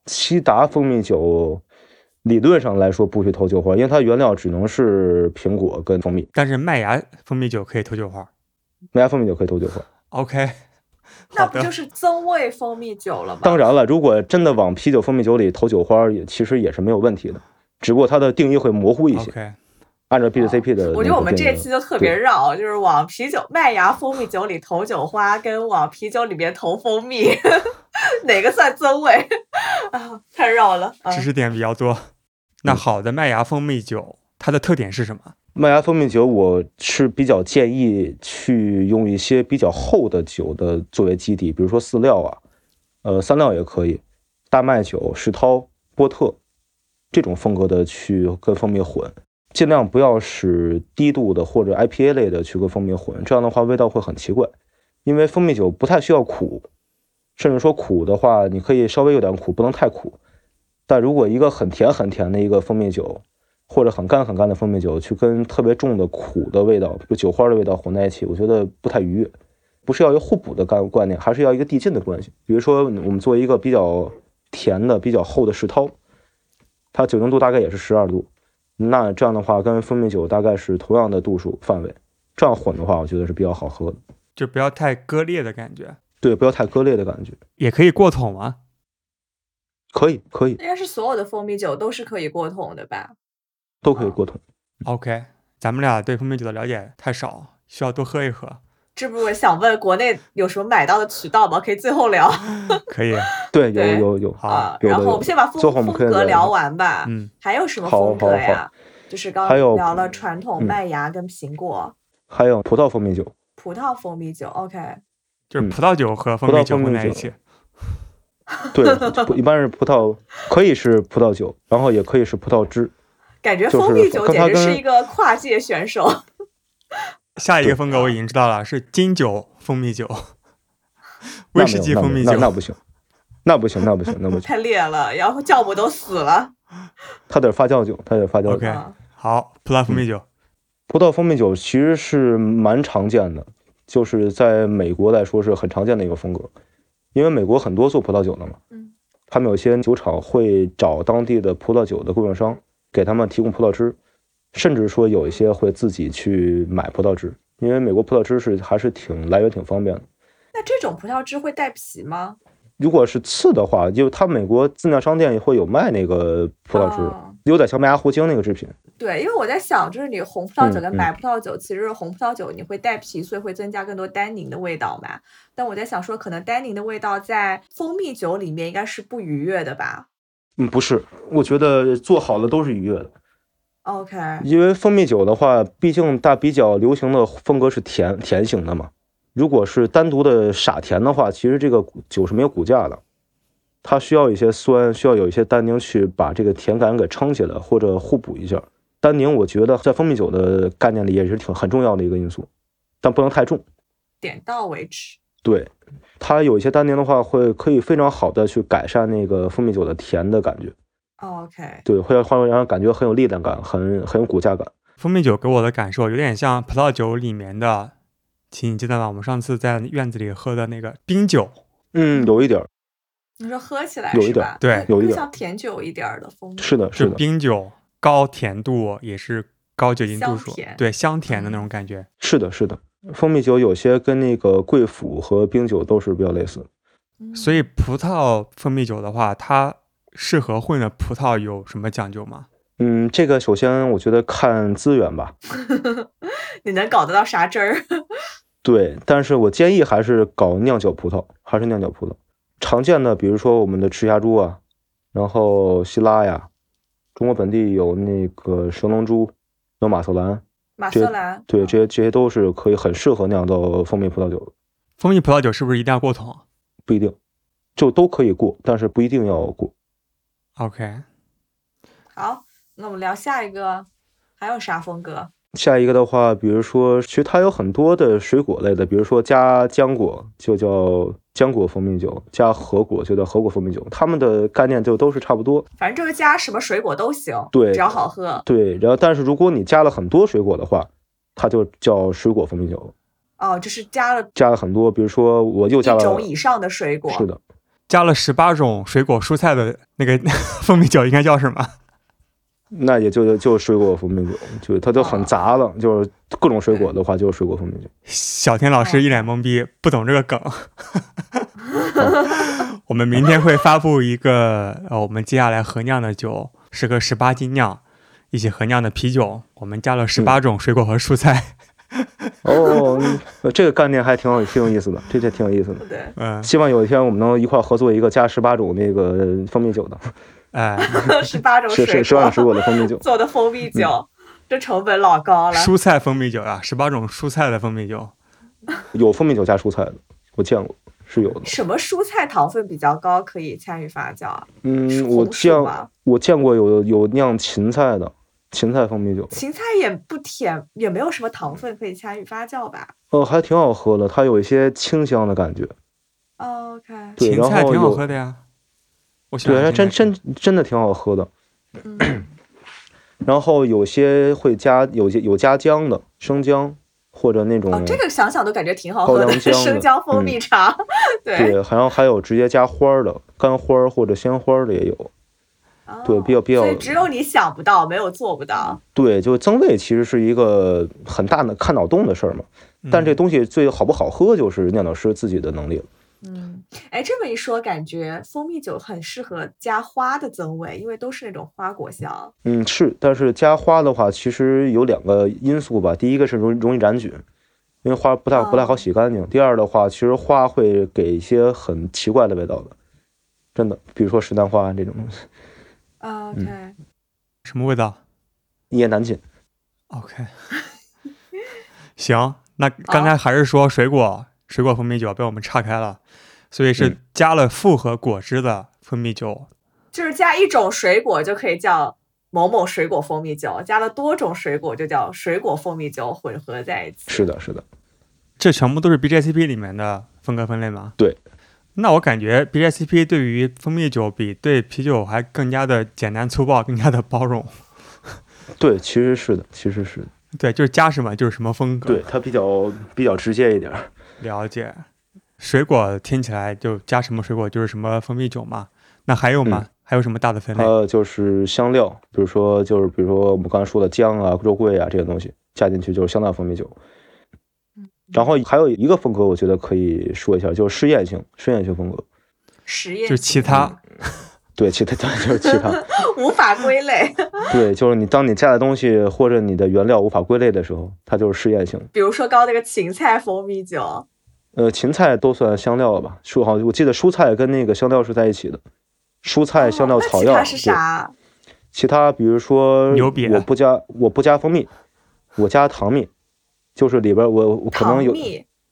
西达蜂蜜酒理论上来说不许投酒花，因为它原料只能是苹果跟蜂蜜，但是麦芽蜂蜜酒可以投酒花。麦芽蜂蜜酒可以投酒花。OK，那不就，是增味蜂蜜酒了吗？当然了，如果真的往啤酒、蜂蜜酒里投酒花，也其实也是没有问题的，只不过它的定义会模糊一些。OK，按照 BCP 的我觉得我们这期就特别绕，就是往啤酒麦芽蜂蜜酒里投酒花，跟往啤酒里面投蜂蜜，哪个算增味 啊？太绕了啊！知识点比较多。那好的麦芽蜂蜜酒，它的特点是什么？麦芽蜂蜜酒，我是比较建议去用一些比较厚的酒的作为基底，比如说饲料啊，呃，三料也可以，大麦酒、石涛、波特这种风格的去跟蜂蜜混，尽量不要使低度的或者 IPA 类的去跟蜂蜜混，这样的话味道会很奇怪。因为蜂蜜酒不太需要苦，甚至说苦的话，你可以稍微有点苦，不能太苦。但如果一个很甜很甜的一个蜂蜜酒，或者很干很干的蜂蜜酒去跟特别重的苦的味道，比如酒花的味道混在一起，我觉得不太愉悦。不是要有互补的概观念，还是要一个递进的关系。比如说，我们做一个比较甜的、比较厚的世涛，它酒精度大概也是十二度，那这样的话跟蜂蜜酒大概是同样的度数范围，这样混的话，我觉得是比较好喝的。就不要太割裂的感觉，对，不要太割裂的感觉。也可以过桶吗？可以，可以，应该是所有的蜂蜜酒都是可以过桶的吧？都可以过桶。OK，咱们俩对蜂蜜酒的了解太少，需要多喝一喝。这不我想问国内有什么买到的渠道吗？可以最后聊 可以，对，有有有，好然后我们先把风风格聊完吧。嗯，还有什么风格呀？就是刚还有聊了传统嗯麦芽跟苹果、还有葡萄蜂蜜酒，葡萄蜂蜜酒。OK，就是嗯葡萄酒和蜂蜜酒混在一起。对，就一般是葡萄，可以是葡萄酒，然后也可以是葡萄汁。感觉蜂蜜酒简直是一个跨界选手。下一个风格我已经知道了，是金酒蜂蜜酒，威士忌蜂蜜酒，那不行，那不行，那不行，那不行，太烈了，然后酵母都死了。它得发酵酒，它得发酵酒。OK，好，葡萄蜂蜜酒。葡萄蜂蜜酒其实是蛮常见的，就是在美国来说是很常见的一个风格，因为美国很多做葡萄酒的嘛，嗯，他们有些酒厂会找当地的葡萄酒的供应商，给他们提供葡萄汁，甚至说有一些会自己去买葡萄汁，因为美国葡萄汁是还是挺来源挺方便的。那这种葡萄汁会带皮吗？如果是次的话，就它美国自酿商店也会有卖那个葡萄汁，有点像麦芽糊精那个制品。对，因为我在想，就是你红葡萄酒跟白葡萄酒，其实红葡萄酒你会带皮，所以会增加更多单宁的味道嘛。但我在想说，可能单宁的味道在蜂蜜酒里面应该是不愉悦的吧？嗯，不是，我觉得做好了都是愉悦的。OK，因为蜂蜜酒的话，毕竟大比较流行的风格是甜甜型的嘛。如果是单独的傻甜的话，其实这个酒是没有骨架的，它需要一些酸，需要有一些单宁去把这个甜感给撑起来，或者互补一下。单宁我觉得在蜂蜜酒的概念里也是挺很重要的一个因素，但不能太重，点到为止。对，它有一些单宁的话，会可以非常好的去改善那个蜂蜜酒的甜的感觉。OK，对，会会让人感觉很有力量感，很很有骨架感。蜂蜜酒给我的感受有点像葡萄酒里面的。请你记得吧？我们上次在院子里喝的那个冰酒，嗯，有一点儿。你说喝起来有一点对，有一点像甜酒一点的风味。是的，是的，冰酒高甜度也是高酒精度数，对，香甜的那种感觉。是的，是的，蜂蜜酒有些跟那个贵腐和冰酒都是比较类似。所以葡萄蜂蜜酒的话，它适合混的葡萄有什么讲究吗？嗯，这个首先我觉得看资源吧。你能搞得到啥汁儿？对，但是我建议还是搞酿酒葡萄，还是酿酒葡萄。常见的，比如说我们的赤霞珠啊，然后希拉呀，中国本地有那个神龙珠，有马瑟兰，马瑟兰，对，这些这些都是可以很适合酿造蜂蜜葡萄酒的。蜂蜜葡萄酒是不是一定要过桶？不一定，就都可以过，但是不一定要过。OK，好，那我们聊下一个，还有啥风格？下一个的话，比如说，其实它有很多的水果类的，比如说加浆果就叫浆果蜂蜜酒，加核果就叫核果蜂蜜酒，它们的概念就都是差不多。反正就是加什么水果都行，对，只要好喝。对，然后但是如果你加了很多水果的话，它就叫水果蜂蜜酒。哦，就是加了加了很多，比如说我又加了一种以上的水果。是的，加了十八种水果蔬菜的那个 蜂蜜酒应该叫什么？那也就就水果蜂蜜酒，就它就很杂了，就是各种水果的话就是水果蜂蜜酒。小田老师一脸懵逼，不懂这个梗。我们明天会发布一个呃，我们接下来合酿的酒是个十八斤酿，一起合酿的啤酒，我们加了十八种水果和蔬菜。哦，这个概念还挺有挺有意思的，这这挺有意思的。对，嗯，希望有一天我们能一块合作一个加十八种那个蜂蜜酒的。哎，十八种水果，十八种水果的蜂蜜酒 做的蜂蜜酒，这成本老高了。蔬菜蜂蜜酒呀，十八种蔬菜的蜂蜜酒，有蜂蜜酒加蔬菜的，我见过，是有的。什么蔬菜糖分比较高，可以参与发酵啊？嗯，我见我见过有有酿芹菜的，芹菜蜂蜜酒。芹菜也不甜，也没有什么糖分可以参与发酵吧？哦，还挺好喝的，它有一些清香的感觉。OK，芹菜挺好喝的呀。对，真真真的挺好喝的。然后有些会加有些有加姜的生姜，或者那种哦，这个想想都感觉挺好喝的 生姜蜂蜜茶。对对，好像还有直接加花儿的干花儿或者鲜花儿的也有。对，比较比较。所以只有你想不到，没有做不到。对，就增味其实是一个很大的看脑洞的事儿嘛。但这东西最好不好喝，就是酿造师自己的能力了。嗯，哎，这么一说，感觉蜂蜜酒很适合加花的增味，因为都是那种花果香。嗯，是，但是加花的话，其实有两个因素吧。第一个是容容易染菌，因为花不太不太好洗干净。第二的话，其实花会给一些很奇怪的味道的，真的，比如说石楠花这种东西。OK，什么味道？一言难尽。OK，行，那刚才还是说水果。水果蜂蜜酒被我们岔开了，所以是加了复合果汁的蜂蜜酒，就是加一种水果就可以叫某某水果蜂蜜酒，加了多种水果就叫水果蜂蜜酒混合在一起。是的，是的，这全部都是 BJCP 里面的风格分类吗？对。那我感觉 BJCP 对于蜂蜜酒比对啤酒还更加的简单粗暴，更加的包容。对，其实是的，其实是的。对，就是加什么就是什么风格。对，它比较比较直接一点。了解。水果听起来就加什么水果就是什么蜂蜜酒嘛？那还有吗？还有什么大的分类？呃，就是香料，比如说就是比如说我们刚才说的姜啊、肉桂啊这些东西加进去就是香料蜂蜜酒。然后还有一个风格，我觉得可以说一下，就是试验性、试验性风格。实验就其他，对，其他 当然就是其他，无法归类。对，就是你当你加的东西或者你的原料无法归类的时候，它就是试验性。比如说刚那个芹菜蜂蜜酒。呃，芹菜都算香料了吧？说好，我记得蔬菜跟那个香料是在一起的。蔬菜、香料、草药。其他是啥？其他比如说，牛瘪，我不加，我不加蜂蜜，我加糖蜜。就是里边我我可能有，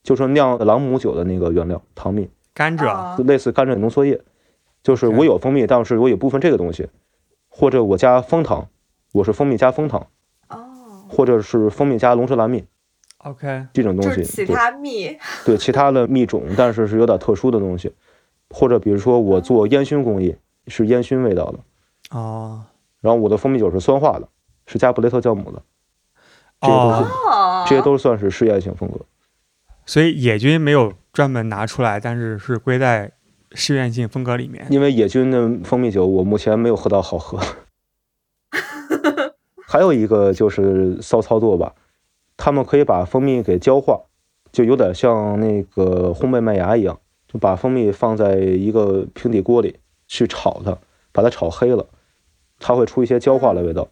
就是酿朗姆酒的那个原料糖蜜，甘蔗，类似甘蔗浓缩液。就是我有蜂蜜，但是我有部分这个东西，或者我加蜂糖，我是蜂蜜加蜂糖，哦，或者是蜂蜜加龙舌兰蜜，OK，这种东西，其他蜜，对其他的蜜种，但是是有点特殊的东西，或者比如说我做烟熏工艺是烟熏味道的，哦，然后我的蜂蜜酒是酸化的，是加布雷特酵母的。这些都是，这些都算是试验性风格，所以野菌没有专门拿出来，但是是归在试验性风格里面。因为野菌的蜂蜜酒，我目前没有喝到好喝。还有一个就是骚操作吧，他们可以把蜂蜜给焦化，就有点像那个烘焙麦芽一样，就把蜂蜜放在一个平底锅里去炒它，把它炒黑了，它会出一些焦化的味道。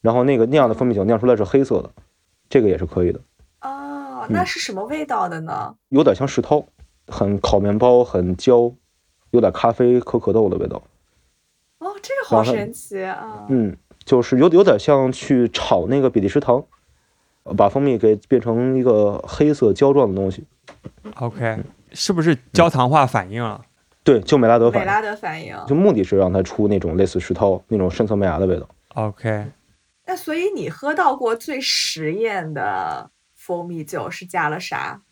然后那个酿的蜂蜜酒酿出来是黑色的，这个也是可以的。哦，那是什么味道的呢？有点像石涛，很烤面包，很焦，有点咖啡可可豆的味道。哦，这个好神奇啊！嗯，就是有有点像去炒那个比利时糖，把蜂蜜给变成一个黑色胶状的东西。OK，是不是焦糖化反应了？对，就美拉德反应。美拉德反应，就目的是让它出那种类似石涛那种深层麦芽的味道。OK。那所以你喝到过最实验的蜂蜜酒是加了啥？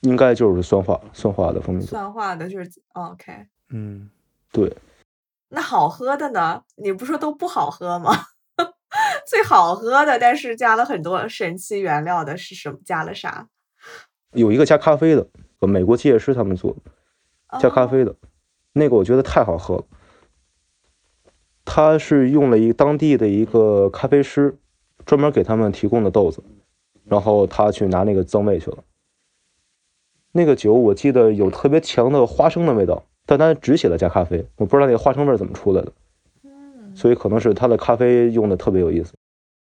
应该就是酸化酸化的蜂蜜酒。酸化的就是 OK。嗯，对。那好喝的呢？你不说都不好喝吗？最好喝的，但是加了很多神奇原料的是什么？加了啥？有一个加咖啡的，美国机械师他们做的，加咖啡的，那个我觉得太好喝了。他是用了一当地的一个咖啡师，专门给他们提供的豆子，然后他去拿那个增味去了。那个酒我记得有特别强的花生的味道，但他只写了加咖啡，我不知道那个花生味怎么出来的。嗯，所以可能是他的咖啡用的特别有意思。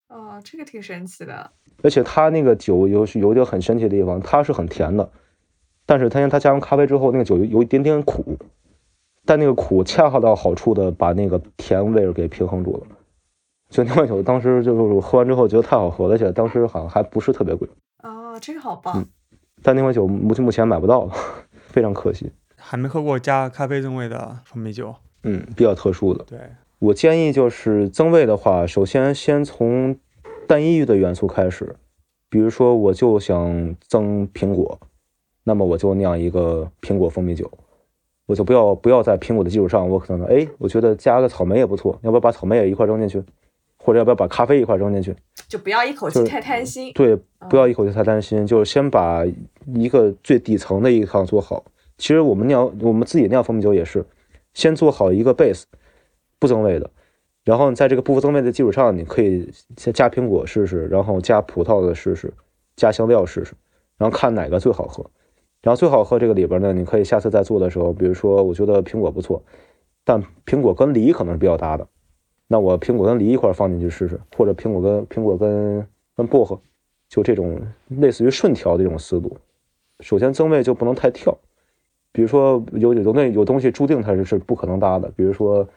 哦，这个挺神奇的。而且他那个酒有有一个很神奇的地方，它是很甜的，但是他他加上咖啡之后，那个酒有有一点点苦。但那个苦恰好到好处的把那个甜味给平衡住了，所以那款酒当时就是喝完之后觉得太好喝了，而且当时好像还不是特别贵。哦，这个好棒！但那款酒目前目前买不到了，非常可惜。还没喝过加咖啡增味的蜂蜜酒，嗯，比较特殊的。对我建议就是增味的话，首先先从单一的元素开始，比如说我就想增苹果，那么我就酿一个苹果蜂蜜酒。我就不要不要在苹果的基础上，我可能哎，我觉得加个草莓也不错，要不要把草莓也一块扔进去，或者要不要把咖啡一块扔进去？就不要一口气太贪心。对，不要一口气太贪心，就是先把一个最底层的一趟做好。其实我们酿我们自己酿蜂蜜酒也是，先做好一个 base，不增味的，然后你在这个不增味的基础上，你可以先加苹果试试，然后加葡萄的试试，加香料试试，然后看哪个最好喝。然后最好喝这个里边呢，你可以下次再做的时候，比如说我觉得苹果不错，但苹果跟梨可能是比较搭的，那我苹果跟梨一块放进去试试，或者苹果跟苹果跟跟薄荷，就这种类似于顺调的这种思路。首先增味就不能太跳，比如说有有那有东西注定它是是不可能搭的，比如说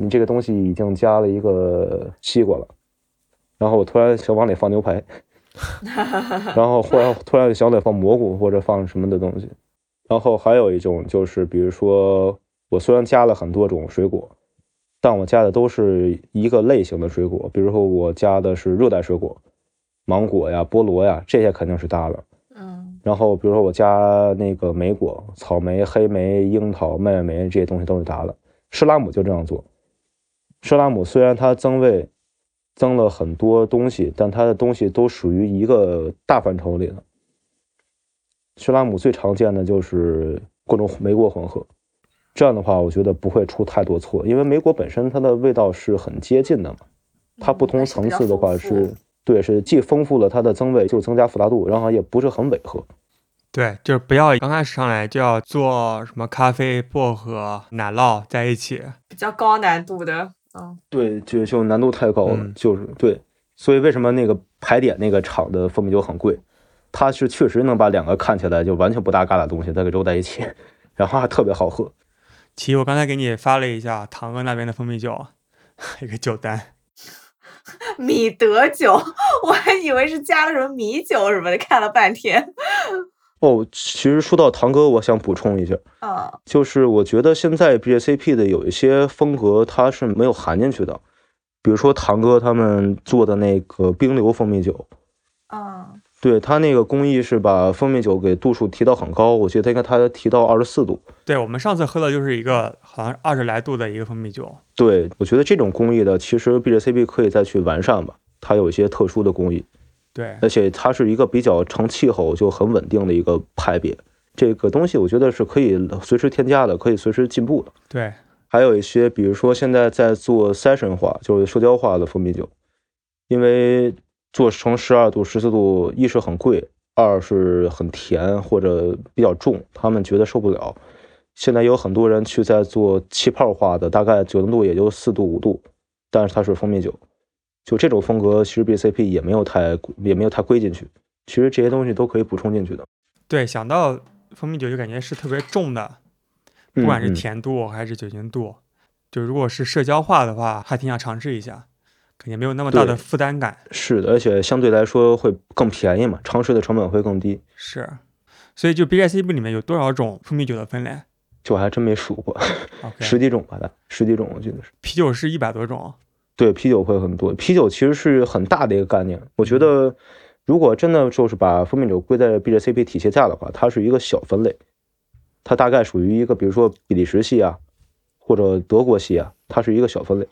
你这个东西已经加了一个西瓜了，然后我突然想往里放牛排。然后忽然突然想得放蘑菇或者放什么的东西，然后还有一种就是，比如说我虽然加了很多种水果，但我加的都是一个类型的水果，比如说我加的是热带水果，芒果呀、菠萝呀，这些肯定是搭了。嗯然后比如说我加那个莓果，草莓、黑莓、樱桃、蔓越莓这些东西都是搭了。施拉姆就这样做。施拉姆虽然它增味增了很多东西，但它的东西都属于一个大范畴里的。施拉姆最常见的就是各种莓果混合，这样的话我觉得不会出太多错，因为莓果本身它的味道是很接近的嘛。它不同层次的话嗯是，对，是既丰富了它的增味，就增加复杂度，然后也不是很违和。对，就是不要刚开始上来就要做什么咖啡、薄荷、奶酪在一起。比较高难度的，嗯对，就就难度太高了，嗯就是对，所以为什么那个牌点那个厂的蜂蜜酒很贵？它是确实能把两个看起来就完全不搭嘎的东西再给揉在一起，然后还特别好喝。其实我刚才给你发了一下堂哥那边的蜂蜜酒，一个酒单。米德酒，我还以为是加了什么米酒什么的，看了半天。哦，其实说到堂哥，我想补充一下，啊就是我觉得现在 BJCP 的有一些风格它是没有含进去的，比如说堂哥他们做的那个冰流蜂蜜酒，嗯对他那个工艺是把蜂蜜酒给度数提到很高，我觉得应该他提到二十四度。对我们上次喝的就是一个好像二十来度的一个蜂蜜酒。对，我觉得这种工艺的，其实 BJCP 可以再去完善吧，它有一些特殊的工艺，对，而且它是一个比较成气候就很稳定的一个派别。这个东西我觉得是可以随时添加的，可以随时进步的。对，还有一些，比如说现在在做 session 化，就是社交化的蜂蜜酒，因为做成十二度、十四度，一是很贵，二是很甜或者比较重，他们觉得受不了。现在有很多人去在做气泡化的，大概酒精度也就四度、五度，但是它是蜂蜜酒，就这种风格，其实 BCP 也没有太也没有太归进去。其实这些东西都可以补充进去的，对，想到蜂蜜酒就感觉是特别重的，不管是甜度还是酒精度，就如果是社交化的话，还挺想尝试一下，感觉没有那么大的负担感。是的，而且相对来说会更便宜嘛，尝试的成本会更低。是，所以就 BJCP 里面有多少种蜂蜜酒的分类就我还真没数过，十几种吧，的十几种我记得是。啤酒是一百多种。对，啤酒会很多。啤酒其实是很大的一个概念。我觉得，如果真的就是把蜂蜜酒归在 BJCP 体系下的话，它是一个小分类，它大概属于一个，比如说比利时系啊，或者德国系啊，它是一个小分类。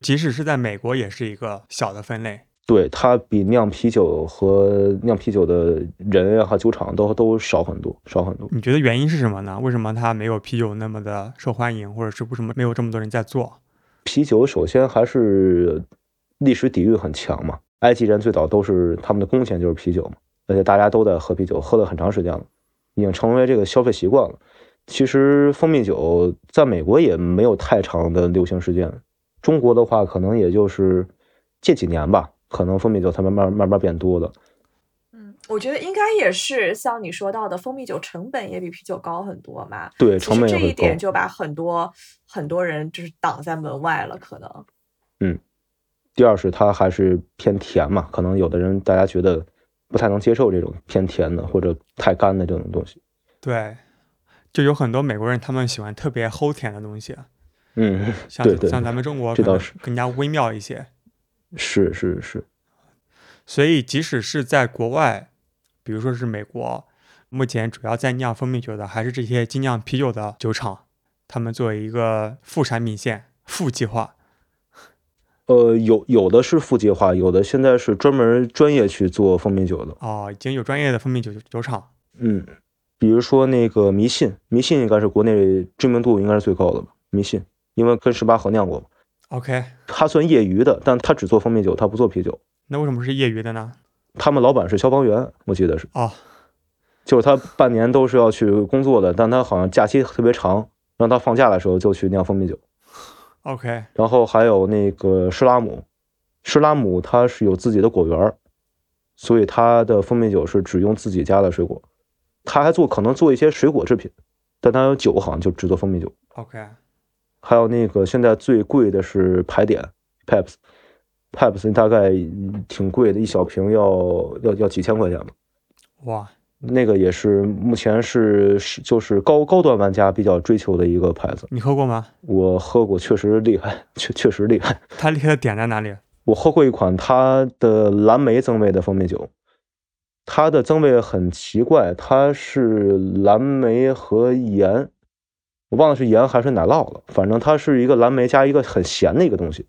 即使是在美国，也是一个小的分类。对，它比酿啤酒和酿啤酒的人啊和酒厂都都少很多，少很多。你觉得原因是什么呢？为什么它没有啤酒那么的受欢迎，或者是为什么没有这么多人在做？啤酒首先还是历史底蕴很强嘛，埃及人最早都是他们的工钱就是啤酒嘛，而且大家都在喝啤酒，喝了很长时间了，已经成为这个消费习惯了。其实蜂蜜酒在美国也没有太长的流行时间，中国的话可能也就是这几年吧，可能蜂蜜酒才慢慢慢慢变多了。嗯，我觉得应该也是像你说到的，蜂蜜酒成本也比啤酒高很多嘛。对，成本这一成本也会高。点就把很多很多人就是挡在门外了，可能。嗯第二是它还是偏甜嘛，可能有的人大家觉得不太能接受这种偏甜的或者太干的这种东西。对，就有很多美国人他们喜欢特别齁甜的东西，嗯，像对对像咱们中国这倒是更加微妙一些。是是是，所以即使是在国外，比如说是美国，目前主要在酿蜂蜜酒的还是这些精酿啤酒的酒厂，他们作为一个副产品线、副计划。呃，有有的是副计划，有的现在是专门专业去做蜂蜜酒的。哦，已经有专业的蜂蜜酒酒厂。嗯，比如说那个迷信，迷信应该是国内知名度应该是最高的吧？迷信，因为跟十八合酿过嘛，OK，他算业余的，但他只做蜂蜜酒，他不做啤酒。那为什么是业余的呢？他们老板是消防员，我记得是，哦，就是他半年都是要去工作的，但他好像假期特别长，让他放假的时候就去酿蜂蜜酒。OK，然后还有那个施拉姆，施拉姆他是有自己的果园儿，所以他的蜂蜜酒是只用自己家的水果。他还做可能做一些水果制品，但他有酒好像就只做蜂蜜酒。OK，还有那个现在最贵的是牌点 Peps，Peps 大概挺贵的，一小瓶要要要几千块钱吧。哇，那个也是目前是是就是高高端玩家比较追求的一个牌子。你喝过吗？我喝过，确实厉害，确确实厉害。它厉害的点在哪里？我喝过一款它的蓝莓增味的蜂蜜酒，它的增味很奇怪，它是蓝莓和盐，我忘了是盐还是奶酪了，反正它是一个蓝莓加一个很咸的一个东西。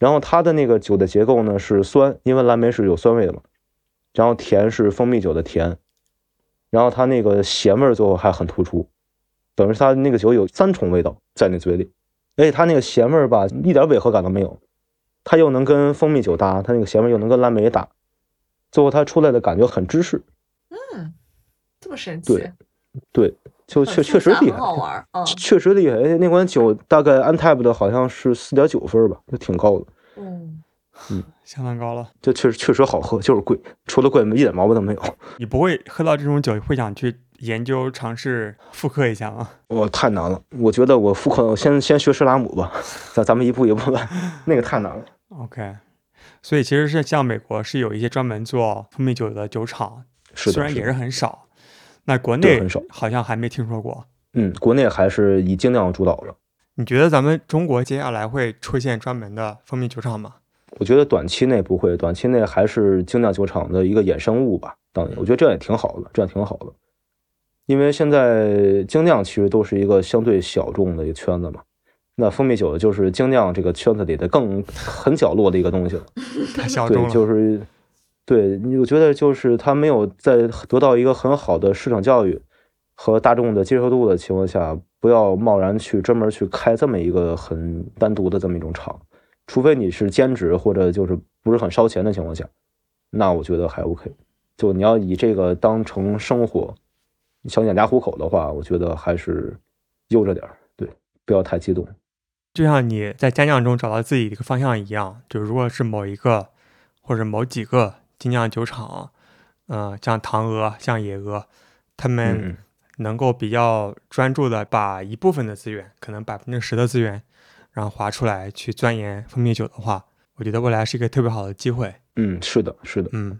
然后它的那个酒的结构呢是酸，因为蓝莓是有酸味的嘛。然后甜是蜂蜜酒的甜，然后它那个咸味最后还很突出，等于它那个酒有三重味道在你嘴里，而且它那个咸味吧一点违和感都没有，它又能跟蜂蜜酒搭，它那个咸味又能跟蓝莓搭，最后它出来的感觉很芝士。嗯，这么神奇。对，对，就确确实厉害，好玩。嗯，确实厉害。而且那款酒大概 Antap 的好像是四点九分吧，就挺高的。嗯。嗯，相当高了，就确实确实好喝，就是贵，除了贵一点毛病都没有。你不会喝到这种酒，会想去研究尝试复刻一下吗？我太难了，我觉得我复刻，先先学施拉姆吧，咱咱们一步一步来，那个太难了。OK，所以其实是像美国是有一些专门做蜂蜜酒的酒厂，是虽然也是很少，那国内很少，好像还没听说过。嗯，国内还是以精酿主导的。你觉得咱们中国接下来会出现专门的蜂蜜酒厂吗？我觉得短期内不会，短期内还是精酿酒厂的一个衍生物吧。当然，我觉得这样也挺好的，这样挺好的。因为现在精酿其实都是一个相对小众的一个圈子嘛。那蜂蜜酒就是精酿这个圈子里的更很角落的一个东西了。太小众了。对，就是对，我觉得就是他没有在得到一个很好的市场教育和大众的接受度的情况下，不要贸然去专门去开这么一个很单独的这么一种厂。除非你是兼职或者就是不是很烧钱的情况下，那我觉得还 OK。就你要以这个当成生活，想养家糊口的话，我觉得还是悠着点儿，对，不要太激动。就像你在家酿中找到自己的一个方向一样，就如果是某一个或者某几个精酿酒厂，嗯，像唐鹅、像野鹅，他们能够比较专注的把一部分的资源，可能百分之十的资源。然后划出来去钻研蜂蜜酒的话，我觉得未来是一个特别好的机会。嗯，是的，是的，嗯，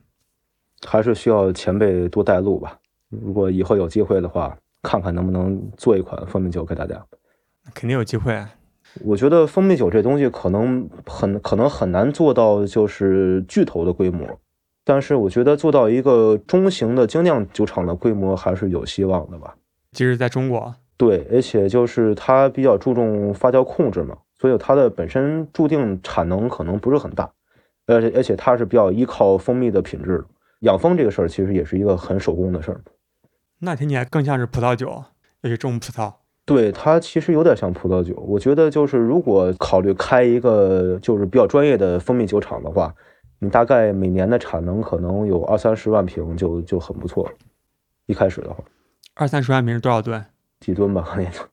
还是需要前辈多带路吧。如果以后有机会的话，看看能不能做一款蜂蜜酒给大家。肯定有机会。啊我觉得蜂蜜酒这东西可能很可能很难做到就是巨头的规模，但是我觉得做到一个中型的精酿酒厂的规模还是有希望的吧。即使在中国。对，而且就是它比较注重发酵控制嘛，所以它的本身注定产能可能不是很大，而且而且它是比较依靠蜂蜜的品质。养蜂这个事儿其实也是一个很手工的事儿。那听起来更像是葡萄酒，要去种葡萄。对，它其实有点像葡萄酒。我觉得就是如果考虑开一个就是比较专业的蜂蜜酒厂的话，你大概每年的产能可能有二三十万瓶就就很不错了。一开始的话，二三十万瓶是多少吨？几吨吧，那种，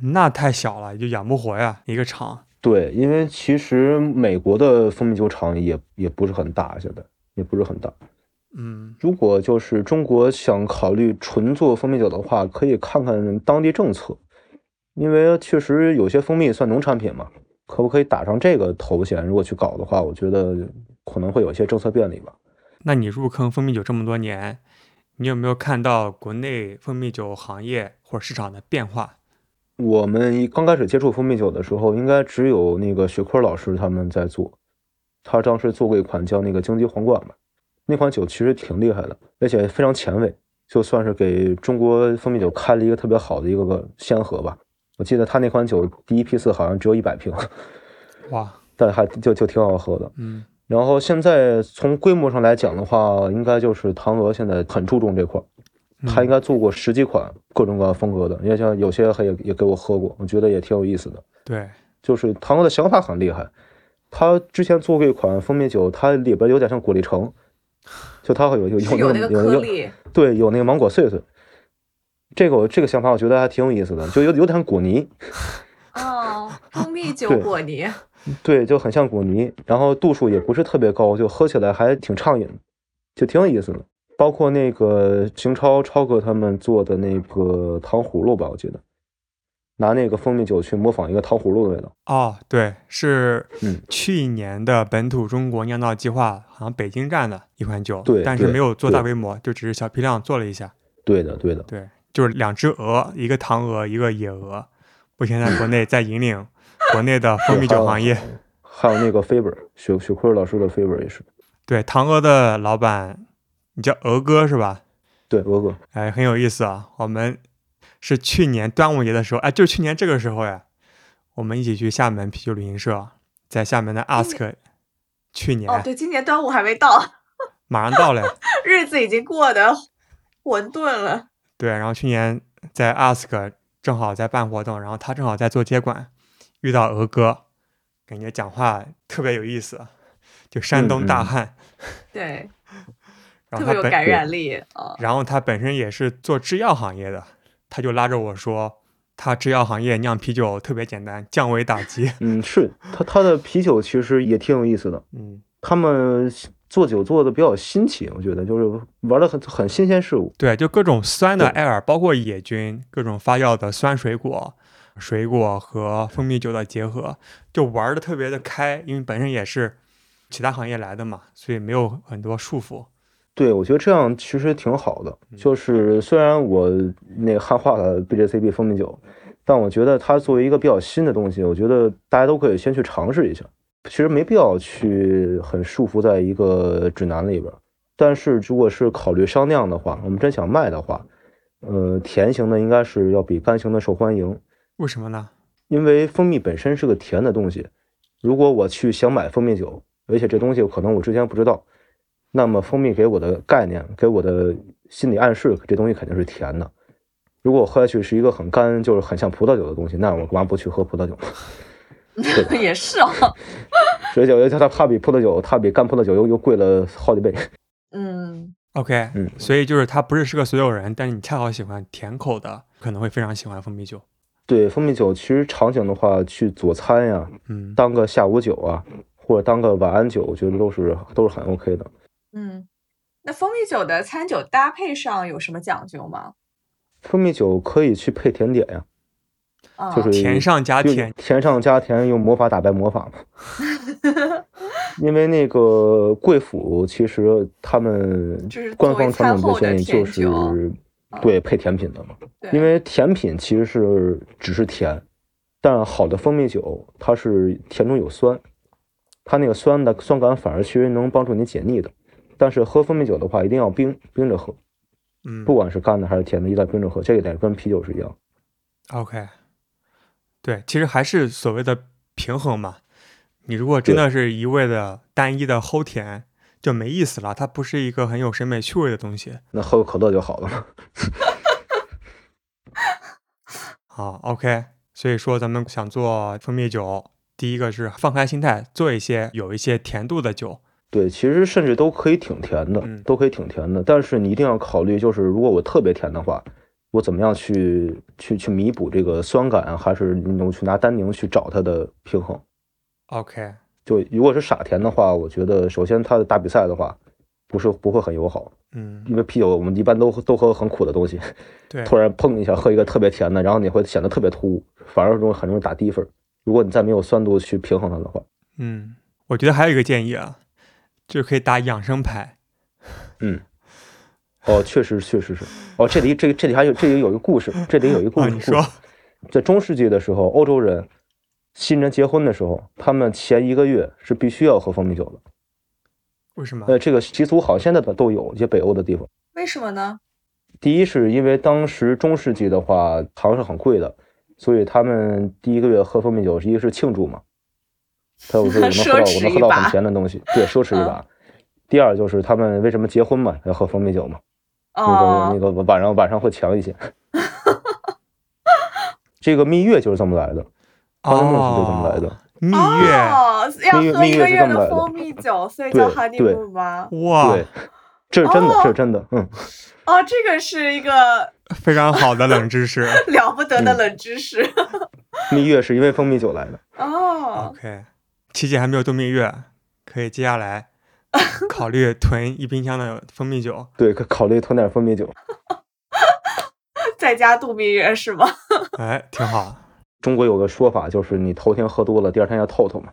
那太小了，就养不活呀。一个厂，对，因为其实美国的蜂蜜酒厂也也不是很大，现在也不是很大。嗯，如果就是中国想考虑纯做蜂蜜酒的话，可以看看当地政策，因为确实有些蜂蜜算农产品嘛，可不可以打上这个头衔？如果去搞的话，我觉得可能会有一些政策便利吧。那你入坑蜂蜜酒这么多年？你有没有看到国内蜂蜜酒行业或者市场的变化？我们刚开始接触蜂蜜酒的时候，应该只有那个学科老师他们在做。他当时做过一款叫那个荆棘皇冠吧，那款酒其实挺厉害的，而且非常前卫，就算是给中国蜂蜜酒开了一个特别好的一个个先河吧。我记得他那款酒第一批次好像只有一百瓶，哇，但还就就挺好喝的，嗯。然后现在从规模上来讲的话，应该就是唐娥现在很注重这块儿，他应该做过十几款各种各样风格的，也像有些也也给我喝过，我觉得也挺有意思的。对，就是唐娥的想法很厉害，他之前做过一款蜂蜜酒，它里边有点像果粒橙，就它会有有有那个有有对，有那个芒果碎碎，这个我这个想法我觉得还挺有意思的，就有有点像果泥。哦，蜂蜜酒果泥。对，就很像果泥，然后度数也不是特别高，就喝起来还挺畅饮，就挺有意思的。包括那个邢超超哥他们做的那个糖葫芦吧，我记得拿那个蜂蜜酒去模仿一个糖葫芦的味道。哦，对，是嗯去年的本土中国酿造计划，好像北京站的一款酒，对但是没有做大规模，就只是小批量做了一下。对的，对的。对，就是两只鹅，一个唐鹅，一个野鹅，目前在国内在引领国内的蜂蜜酒行业。还有那个 Faber，雪雪坤老师的 Faber 也是。对，唐鹅的老板，你叫鹅哥是吧？对，鹅哥。哎，很有意思啊。我们是去年端午节的时候，哎，就是去年这个时候呀，我们一起去厦门啤酒旅行社，在厦门的 Ask，去年哦，对，今年端午还没到，马上到了。日子已经过得混沌了。对，然后去年在 Ask 正好在办活动，然后他正好在做接管，遇到鹅哥，感觉讲话特别有意思，就山东大嗯嗯汉，对，然后他本特别有感染力啊。然后他本身也是做制药行业的，他就拉着我说，他制药行业酿啤酒特别简单，降维打击。嗯，是他他的啤酒其实也挺有意思的，嗯，他们做酒做的比较新奇，我觉得就是玩的很很新鲜事物。对，就各种酸的对艾尔，包括野菌，各种发酵的酸水果，水果和蜂蜜酒的结合，就玩的特别的开，因为本身也是其他行业来的嘛，所以没有很多束缚。对，我觉得这样其实挺好的。就是虽然我那个汉化了 BJCB 蜂蜜酒，但我觉得它作为一个比较新的东西，我觉得大家都可以先去尝试一下。其实没必要去很束缚在一个指南里边。但是如果是考虑商酿的话，我们真想卖的话，呃，甜型的应该是要比干型的受欢迎，为什么呢？因为蜂蜜本身是个甜的东西。如果我去想买蜂蜜酒，而且这东西可能我之前不知道，那么蜂蜜给我的概念，给我的心理暗示，这东西肯定是甜的。如果我喝下去是一个很干，就是很像葡萄酒的东西，那我干嘛不去喝葡萄酒呢？也是哦，而且我觉得它它比葡萄酒，它比干葡萄酒又又贵了好几倍。嗯，OK，嗯所以就是它不是适合所有人，但是你恰好喜欢甜口的，可能会非常喜欢蜂蜜酒。对，蜂蜜酒其实场景的话，去佐餐呀，嗯，当个下午酒啊，或者当个晚安酒，我觉得都是都是很 OK 的。嗯，那蜂蜜酒的餐酒搭配上有什么讲究吗？蜂蜜酒可以去配甜点呀，啊，就是甜上加甜，甜上加甜，用魔法打败魔法嘛。因为那个贵府其实他们就是官方传统的的建议就甜是酒对配甜品的嘛，因为甜品其实是只是甜，但好的蜂蜜酒它是甜中有酸，它那个酸的酸感反而其实能帮助你解腻的。但是喝蜂蜜酒的话，一定要冰冰着喝，嗯不管是干的还是甜的，一定要冰着喝，这一点跟啤酒是一样。，OK，对，其实还是所谓的平衡嘛。你如果真的是一味的单一的齁甜，就没意思了，它不是一个很有审美趣味的东西。那喝个可乐就好了嘛。好，OK，所以说咱们想做蜂蜜酒，第一个是放开心态，做一些有一些甜度的酒。对，其实甚至都可以挺甜的，嗯都可以挺甜的。但是你一定要考虑，就是如果我特别甜的话，我怎么样去去去弥补这个酸感啊？还是你能去拿单宁去找它的平衡？OK，就如果是傻甜的话，我觉得首先它的打比赛的话，不是不会很友好，嗯，因为啤酒我们一般都都喝很苦的东西，对，突然碰一下喝一个特别甜的，然后你会显得特别突兀，反而容易很容易打低分。如果你再没有酸度去平衡它的话，嗯，我觉得还有一个建议啊，就是可以打养生牌。嗯，哦，确实确实是，哦，这里这这里还有这里有一个故事，这里有一个故啊，事。你说，在中世纪的时候，欧洲人新人结婚的时候，他们前一个月是必须要喝蜂蜜酒的。为什么？呃，这个习俗好，现在的都有一些北欧的地方。为什么呢？第一是因为当时中世纪的话，糖是很贵的，所以他们第一个月喝蜂蜜酒，一个是庆祝嘛，他有说我能喝到 我能喝到很甜的东西，对，奢侈一把。第二就是他们为什么结婚嘛，要喝蜂蜜酒嘛，那个哦那，个晚上晚上会强一些。这个蜜月就是这么来的，花生梦是就这么来的。蜜月，哦，要喝一个月的的蜂蜜酒，所以对叫对 honeymoon 吗？哇对，，这是真的，哦这是真的，嗯，哦，这个是一个非常好的冷知识。了不得的嗯冷知识。蜜月是因为蜂蜜酒来的。哦，OK，琪姐还没有度蜜月，可以接下来 考虑囤一冰箱的蜂蜜酒。对，可考虑囤点蜂蜜酒。在家度蜜月是吗？哎，挺好。中国有个说法，就是你头天喝多了，第二天要透透嘛。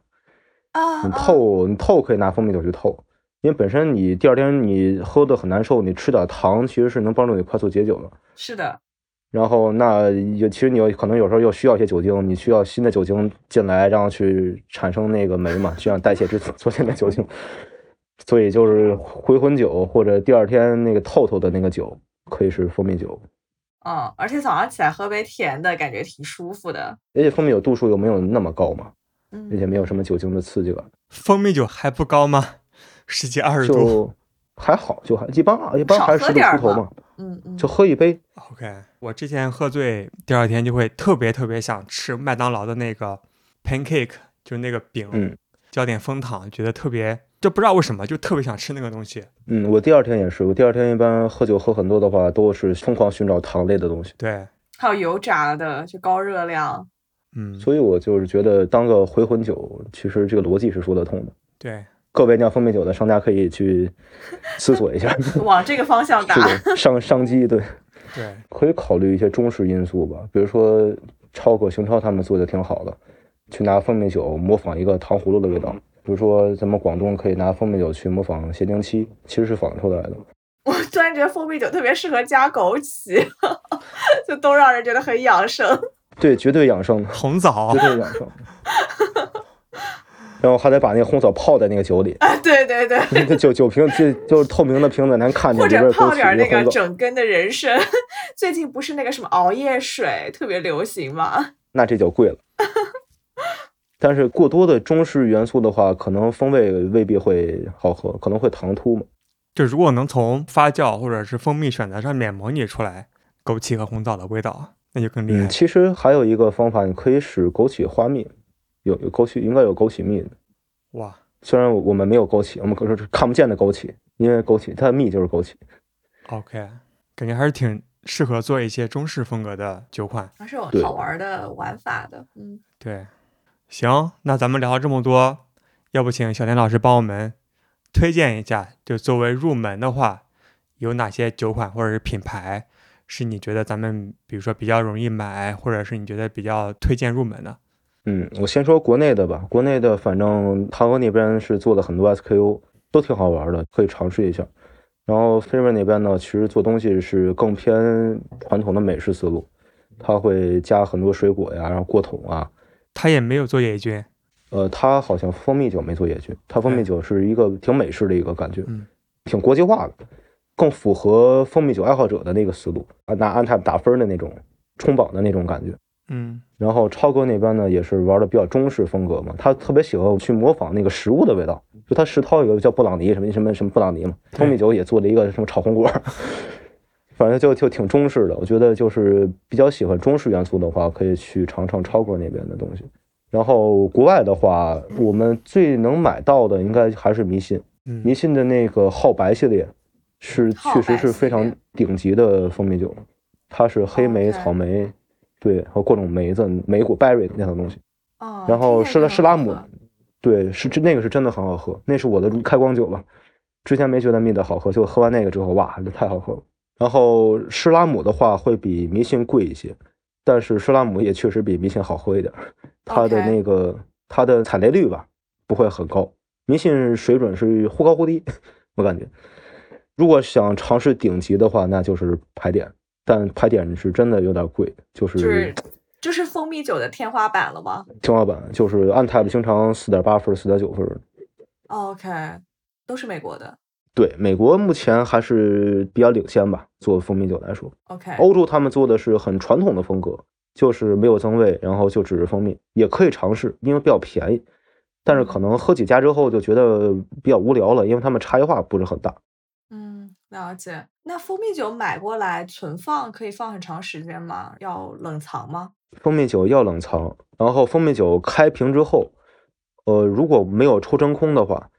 啊，你透，你透可以拿蜂蜜酒去透，因为本身你第二天你喝的很难受，你吃点糖其实是能帮助你快速解酒的。是的。然后那有其实你有可能有时候又需要一些酒精，你需要新的酒精进来，然后去产生那个酶嘛，这样代谢之昨天的酒精。所以就是回魂酒或者第二天那个透透的那个酒，可以是蜂蜜酒。嗯，而且早上起来喝杯甜的感觉挺舒服的。而且蜂蜜有度数又没有那么高嘛，嗯而且没有什么酒精的刺激感。蜂蜜酒还不高吗？十几二十度？还好，就还一般啊，一般还是十度出头嘛。嗯嗯。就喝一杯。OK，我之前喝醉，第二天就会特别特别想吃麦当劳的那个 pancake，就是那个饼，嗯，浇点蜂糖，觉得特别。就不知道为什么就特别想吃那个东西。嗯，我第二天也是，我第二天一般喝酒喝很多的话，都是疯狂寻找糖类的东西。对，还有油炸的，就高热量。嗯，所以我就是觉得当个回魂酒，其实这个逻辑是说得通的。对，各位酿蜂蜜酒的商家可以去思索一下，往这个方向打。商商机，对对，可以考虑一些中式因素吧，比如说超哥、熊超他们做的挺好的，去拿蜂蜜酒模仿一个糖葫芦的味道。比如说，咱们广东可以拿蜂蜜酒去模仿咸宁七，其实是仿出来的。我突然觉得蜂蜜酒特别适合加枸杞，就都让人觉得很养生。对，绝对养生。红枣，绝对养生。然后还得把那个红枣泡在那个酒里。啊，对对对。那酒酒瓶就就是透明的瓶子，能看见或者泡点那个整根的人参。最近不是那个什么熬夜水特别流行吗？那这就贵了。但是过多的中式元素的话，可能风味未必会好喝，可能会唐突嘛。就如果能从发酵或者是蜂蜜选择上面模拟出来枸杞和红枣的味道，那就更厉害。其实还有一个方法，你可以使枸杞花蜜，有有枸杞应该有枸杞蜜的。哇，虽然我们没有枸杞，我们可是看不见的枸杞，因为枸杞它的蜜就是枸杞。OK，感觉还是挺适合做一些中式风格的酒款，还是有好玩的玩法的。嗯，对。行，那咱们聊了这么多，要不请小田老师帮我们推荐一下，就作为入门的话，有哪些酒款或者是品牌是你觉得咱们比如说比较容易买，或者是你觉得比较推荐入门的？嗯，我先说国内的吧，国内的反正唐哥那边是做了很多 SKU，都挺好玩的，可以尝试一下。然后菲瑞那边呢，其实做东西是更偏传统的美式思路，他会加很多水果呀，然后过桶啊。他也没有做野菌，呃，他好像蜂蜜酒没做野菌，他蜂蜜酒是一个挺美式的一个感觉，嗯，挺国际化的，更符合蜂蜜酒爱好者的那个思路啊，拿安踏打分的那种冲榜的那种感觉，嗯。然后超哥那边呢，也是玩的比较中式风格嘛，他特别喜欢去模仿那个食物的味道，就他食涛有个叫布朗尼什么什么什么布朗尼嘛，蜂蜜酒也做了一个什么炒红果，反正就就挺中式的。我觉得就是比较喜欢中式元素的话，可以去尝尝超哥那边的东西。然后国外的话，我们最能买到的应该还是迷信，迷信的那个浩白系列是确实是非常顶级的蜂蜜酒，它是黑莓、草莓。对，和各种梅子、莓果、berry 那套东西。哦。然后施拉施拉姆，对，是这那个是真的很好喝，那是我的开光酒吧。之前没觉得蜜的好喝，就喝完那个之后，哇，这太好喝了。然后施拉姆的话会比迷信贵一些，但是施拉姆也确实比迷信好喝一点。它的那个它的采雷率吧不会很高，迷信水准是忽高忽低，我感觉。如果想尝试顶级的话，那就是牌点。但牌点是真的有点贵，就是就是就是蜂蜜酒的天花板了吗？天花板就是按 tap 经常四点八分、四点九分。OK，都是美国的。对，美国目前还是比较领先吧，做蜂蜜酒来说。OK，欧洲他们做的是很传统的风格，就是没有增味，然后就只是蜂蜜，也可以尝试，因为比较便宜。但是可能喝几家之后就觉得比较无聊了，因为他们差异化不是很大。嗯，了解。那蜂蜜酒买过来存放可以放很长时间吗？要冷藏吗？蜂蜜酒要冷藏，然后蜂蜜酒开瓶之后，呃，如果没有抽真空的话，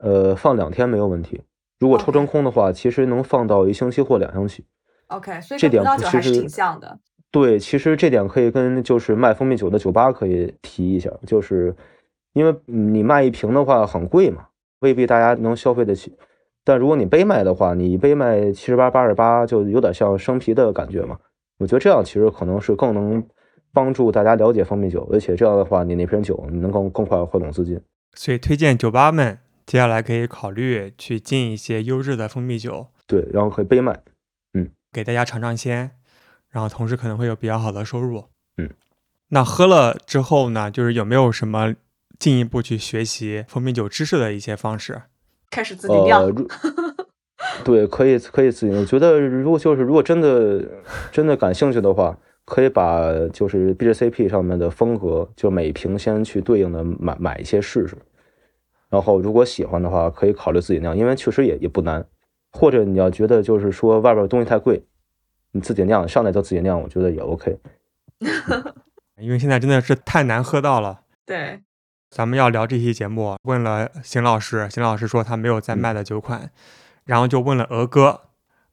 呃，放两天没有问题。如果抽真空的话，其实能放到一星期或两星期。OK，所以这点其实挺像的。对，其实这点可以跟就是卖蜂蜜酒的酒吧可以提一下，就是因为你卖一瓶的话很贵嘛，未必大家能消费得起。但如果你杯卖的话，你一杯卖七十八、八十八，就有点像生啤的感觉嘛。我觉得这样其实可能是更能帮助大家了解蜂蜜酒，而且这样的话，你那瓶酒你能更更快回笼资金。所以推荐酒吧们接下来可以考虑去进一些优质的蜂蜜酒，对，然后可以杯卖，嗯，给大家尝尝鲜，然后同时可能会有比较好的收入，嗯。那喝了之后呢，就是有没有什么进一步去学习蜂蜜酒知识的一些方式？开始自己酿。对，可以可以自己。我觉得如果就是如果真的 真的感兴趣的话。可以把就是 BJCP 上面的风格，就每瓶先去对应的买买一些试试，然后如果喜欢的话，可以考虑自己酿，因为确实也也不难。或者你要觉得就是说外边东西太贵，你自己酿上来就自己酿，我觉得也 OK。因为现在真的是太难喝到了。对，咱们要聊这期节目，问了邢老师，邢老师说他没有在卖的酒款，然后就问了鹅哥，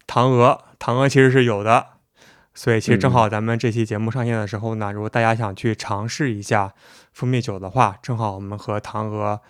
唐鹅，唐鹅其实是有的。所以其实正好咱们这期节目上线的时候呢，如果大家想去尝试一下蜂蜜酒的话，正好我们和唐鹅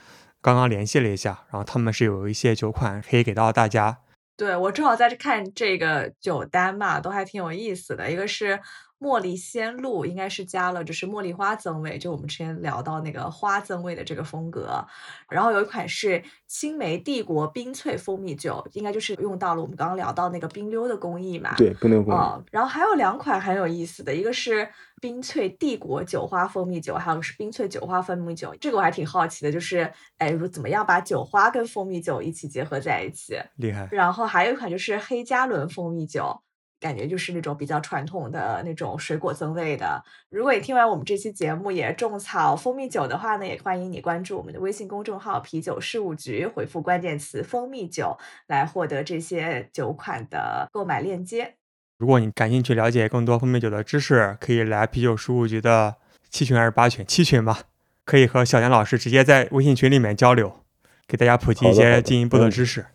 刚刚联系了一下，然后他们是有一些酒款可以给到大家。对我正好在看这个酒单嘛，都还挺有意思的，一个是。茉莉鲜露应该是加了，就是茉莉花增味，就我们之前聊到那个花增味的这个风格。然后有一款是青梅帝国冰萃蜂蜜酒，应该就是用到了我们刚刚聊到那个冰溜的工艺嘛。对，冰溜工艺。啊，然后还有两款很有意思的，一个是冰萃帝国酒花蜂蜜酒，还有是冰萃酒花蜂蜜酒。这个我还挺好奇的，就是哎，如怎么样把酒花跟蜂蜜酒一起结合在一起？厉害。然后还有一款就是黑加仑蜂蜜酒。感觉就是那种比较传统的那种水果增味的。如果你听完我们这期节目也种草蜂蜜酒的话呢，也欢迎你关注我们的微信公众号“啤酒事务局”，回复关键词“蜂蜜酒”来获得这些酒款的购买链接。如果你感兴趣了解更多蜂蜜酒的知识，可以来啤酒事务局的七群还是八群？七群吧，可以和小杨老师直接在微信群里面交流，给大家普及一些进一步的知识。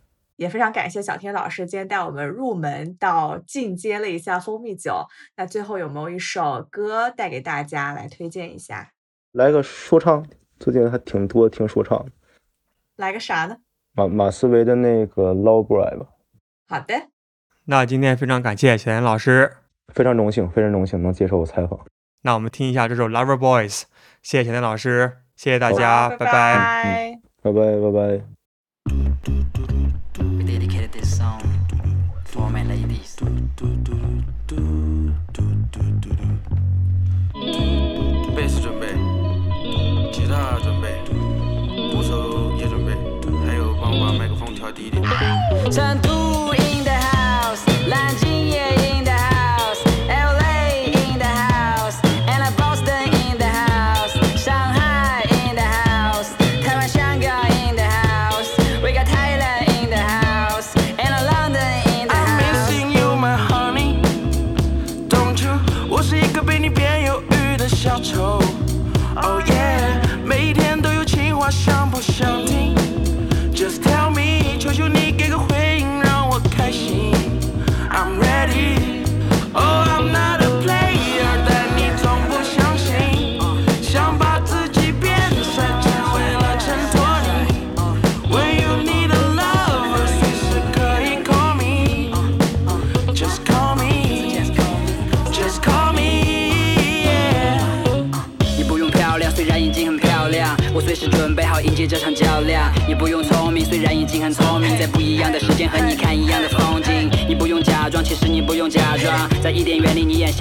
也非常感谢小天老师今天带我们入门到进阶了一下蜂蜜酒。那最后有没有一首歌带给大家来推荐一下？来个说唱，最近还挺多听说唱。来个啥呢？马马思唯的那个《Low Boy》吧。好的。那今天非常感谢小天老师，非常荣幸，非常荣幸能接受我采访。那我们听一下这首《Lover Boys》，谢谢小天老师，谢谢大家，拜拜，拜拜，拜拜。贝斯准备，吉他准备，鼓手也准备，还有帮我把麦克风调低一点。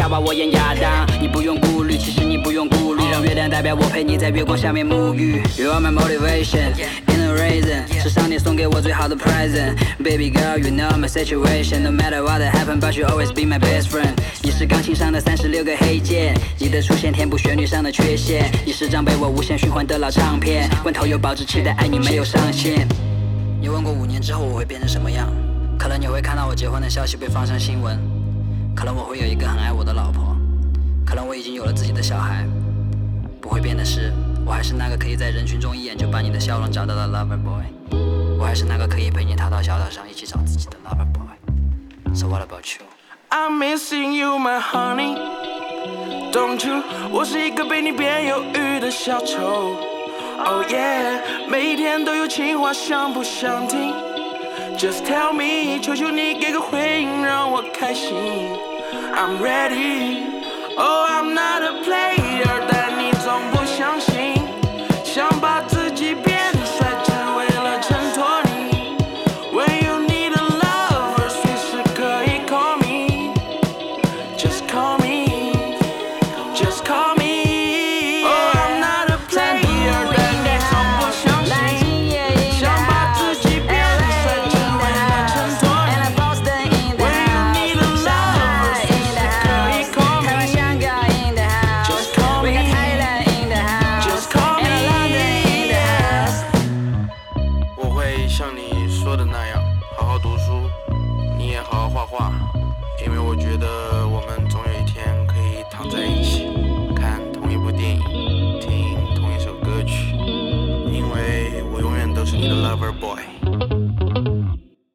把，我演亚当。你不用顾虑，其实你不用顾虑，让月亮代表我陪你在月光下面沐浴。You are my motivation, in the reason，是上帝送给我最好的 present。Baby girl, you know my situation, no matter what happen, but you always be my best friend。你是钢琴上的三十六个黑键，你的出现填补旋律上的缺陷。你是张被我无限循环的老唱片，罐头有保质期的爱你没有上限。你问过五年之后我会变成什么样？可能你会看到我结婚的消息被放上新闻，可能我会有一个很爱我的老婆，可能我已经有了自己的小孩。不会变的是，我还是那个可以在人群中一眼就把你的笑容找到的 lover boy，我还是那个可以陪你逃到小岛上一起找自己的 lover boy。So what about you? I'm missing you, my honey. Don't you? 我是一个被你变忧郁的小丑。Oh yeah，每天都有情话，想不想听？Just tell me，求求你给个回应，让我开心。I'm ready. Oh, I'm not a player that needs 从不相信，想把。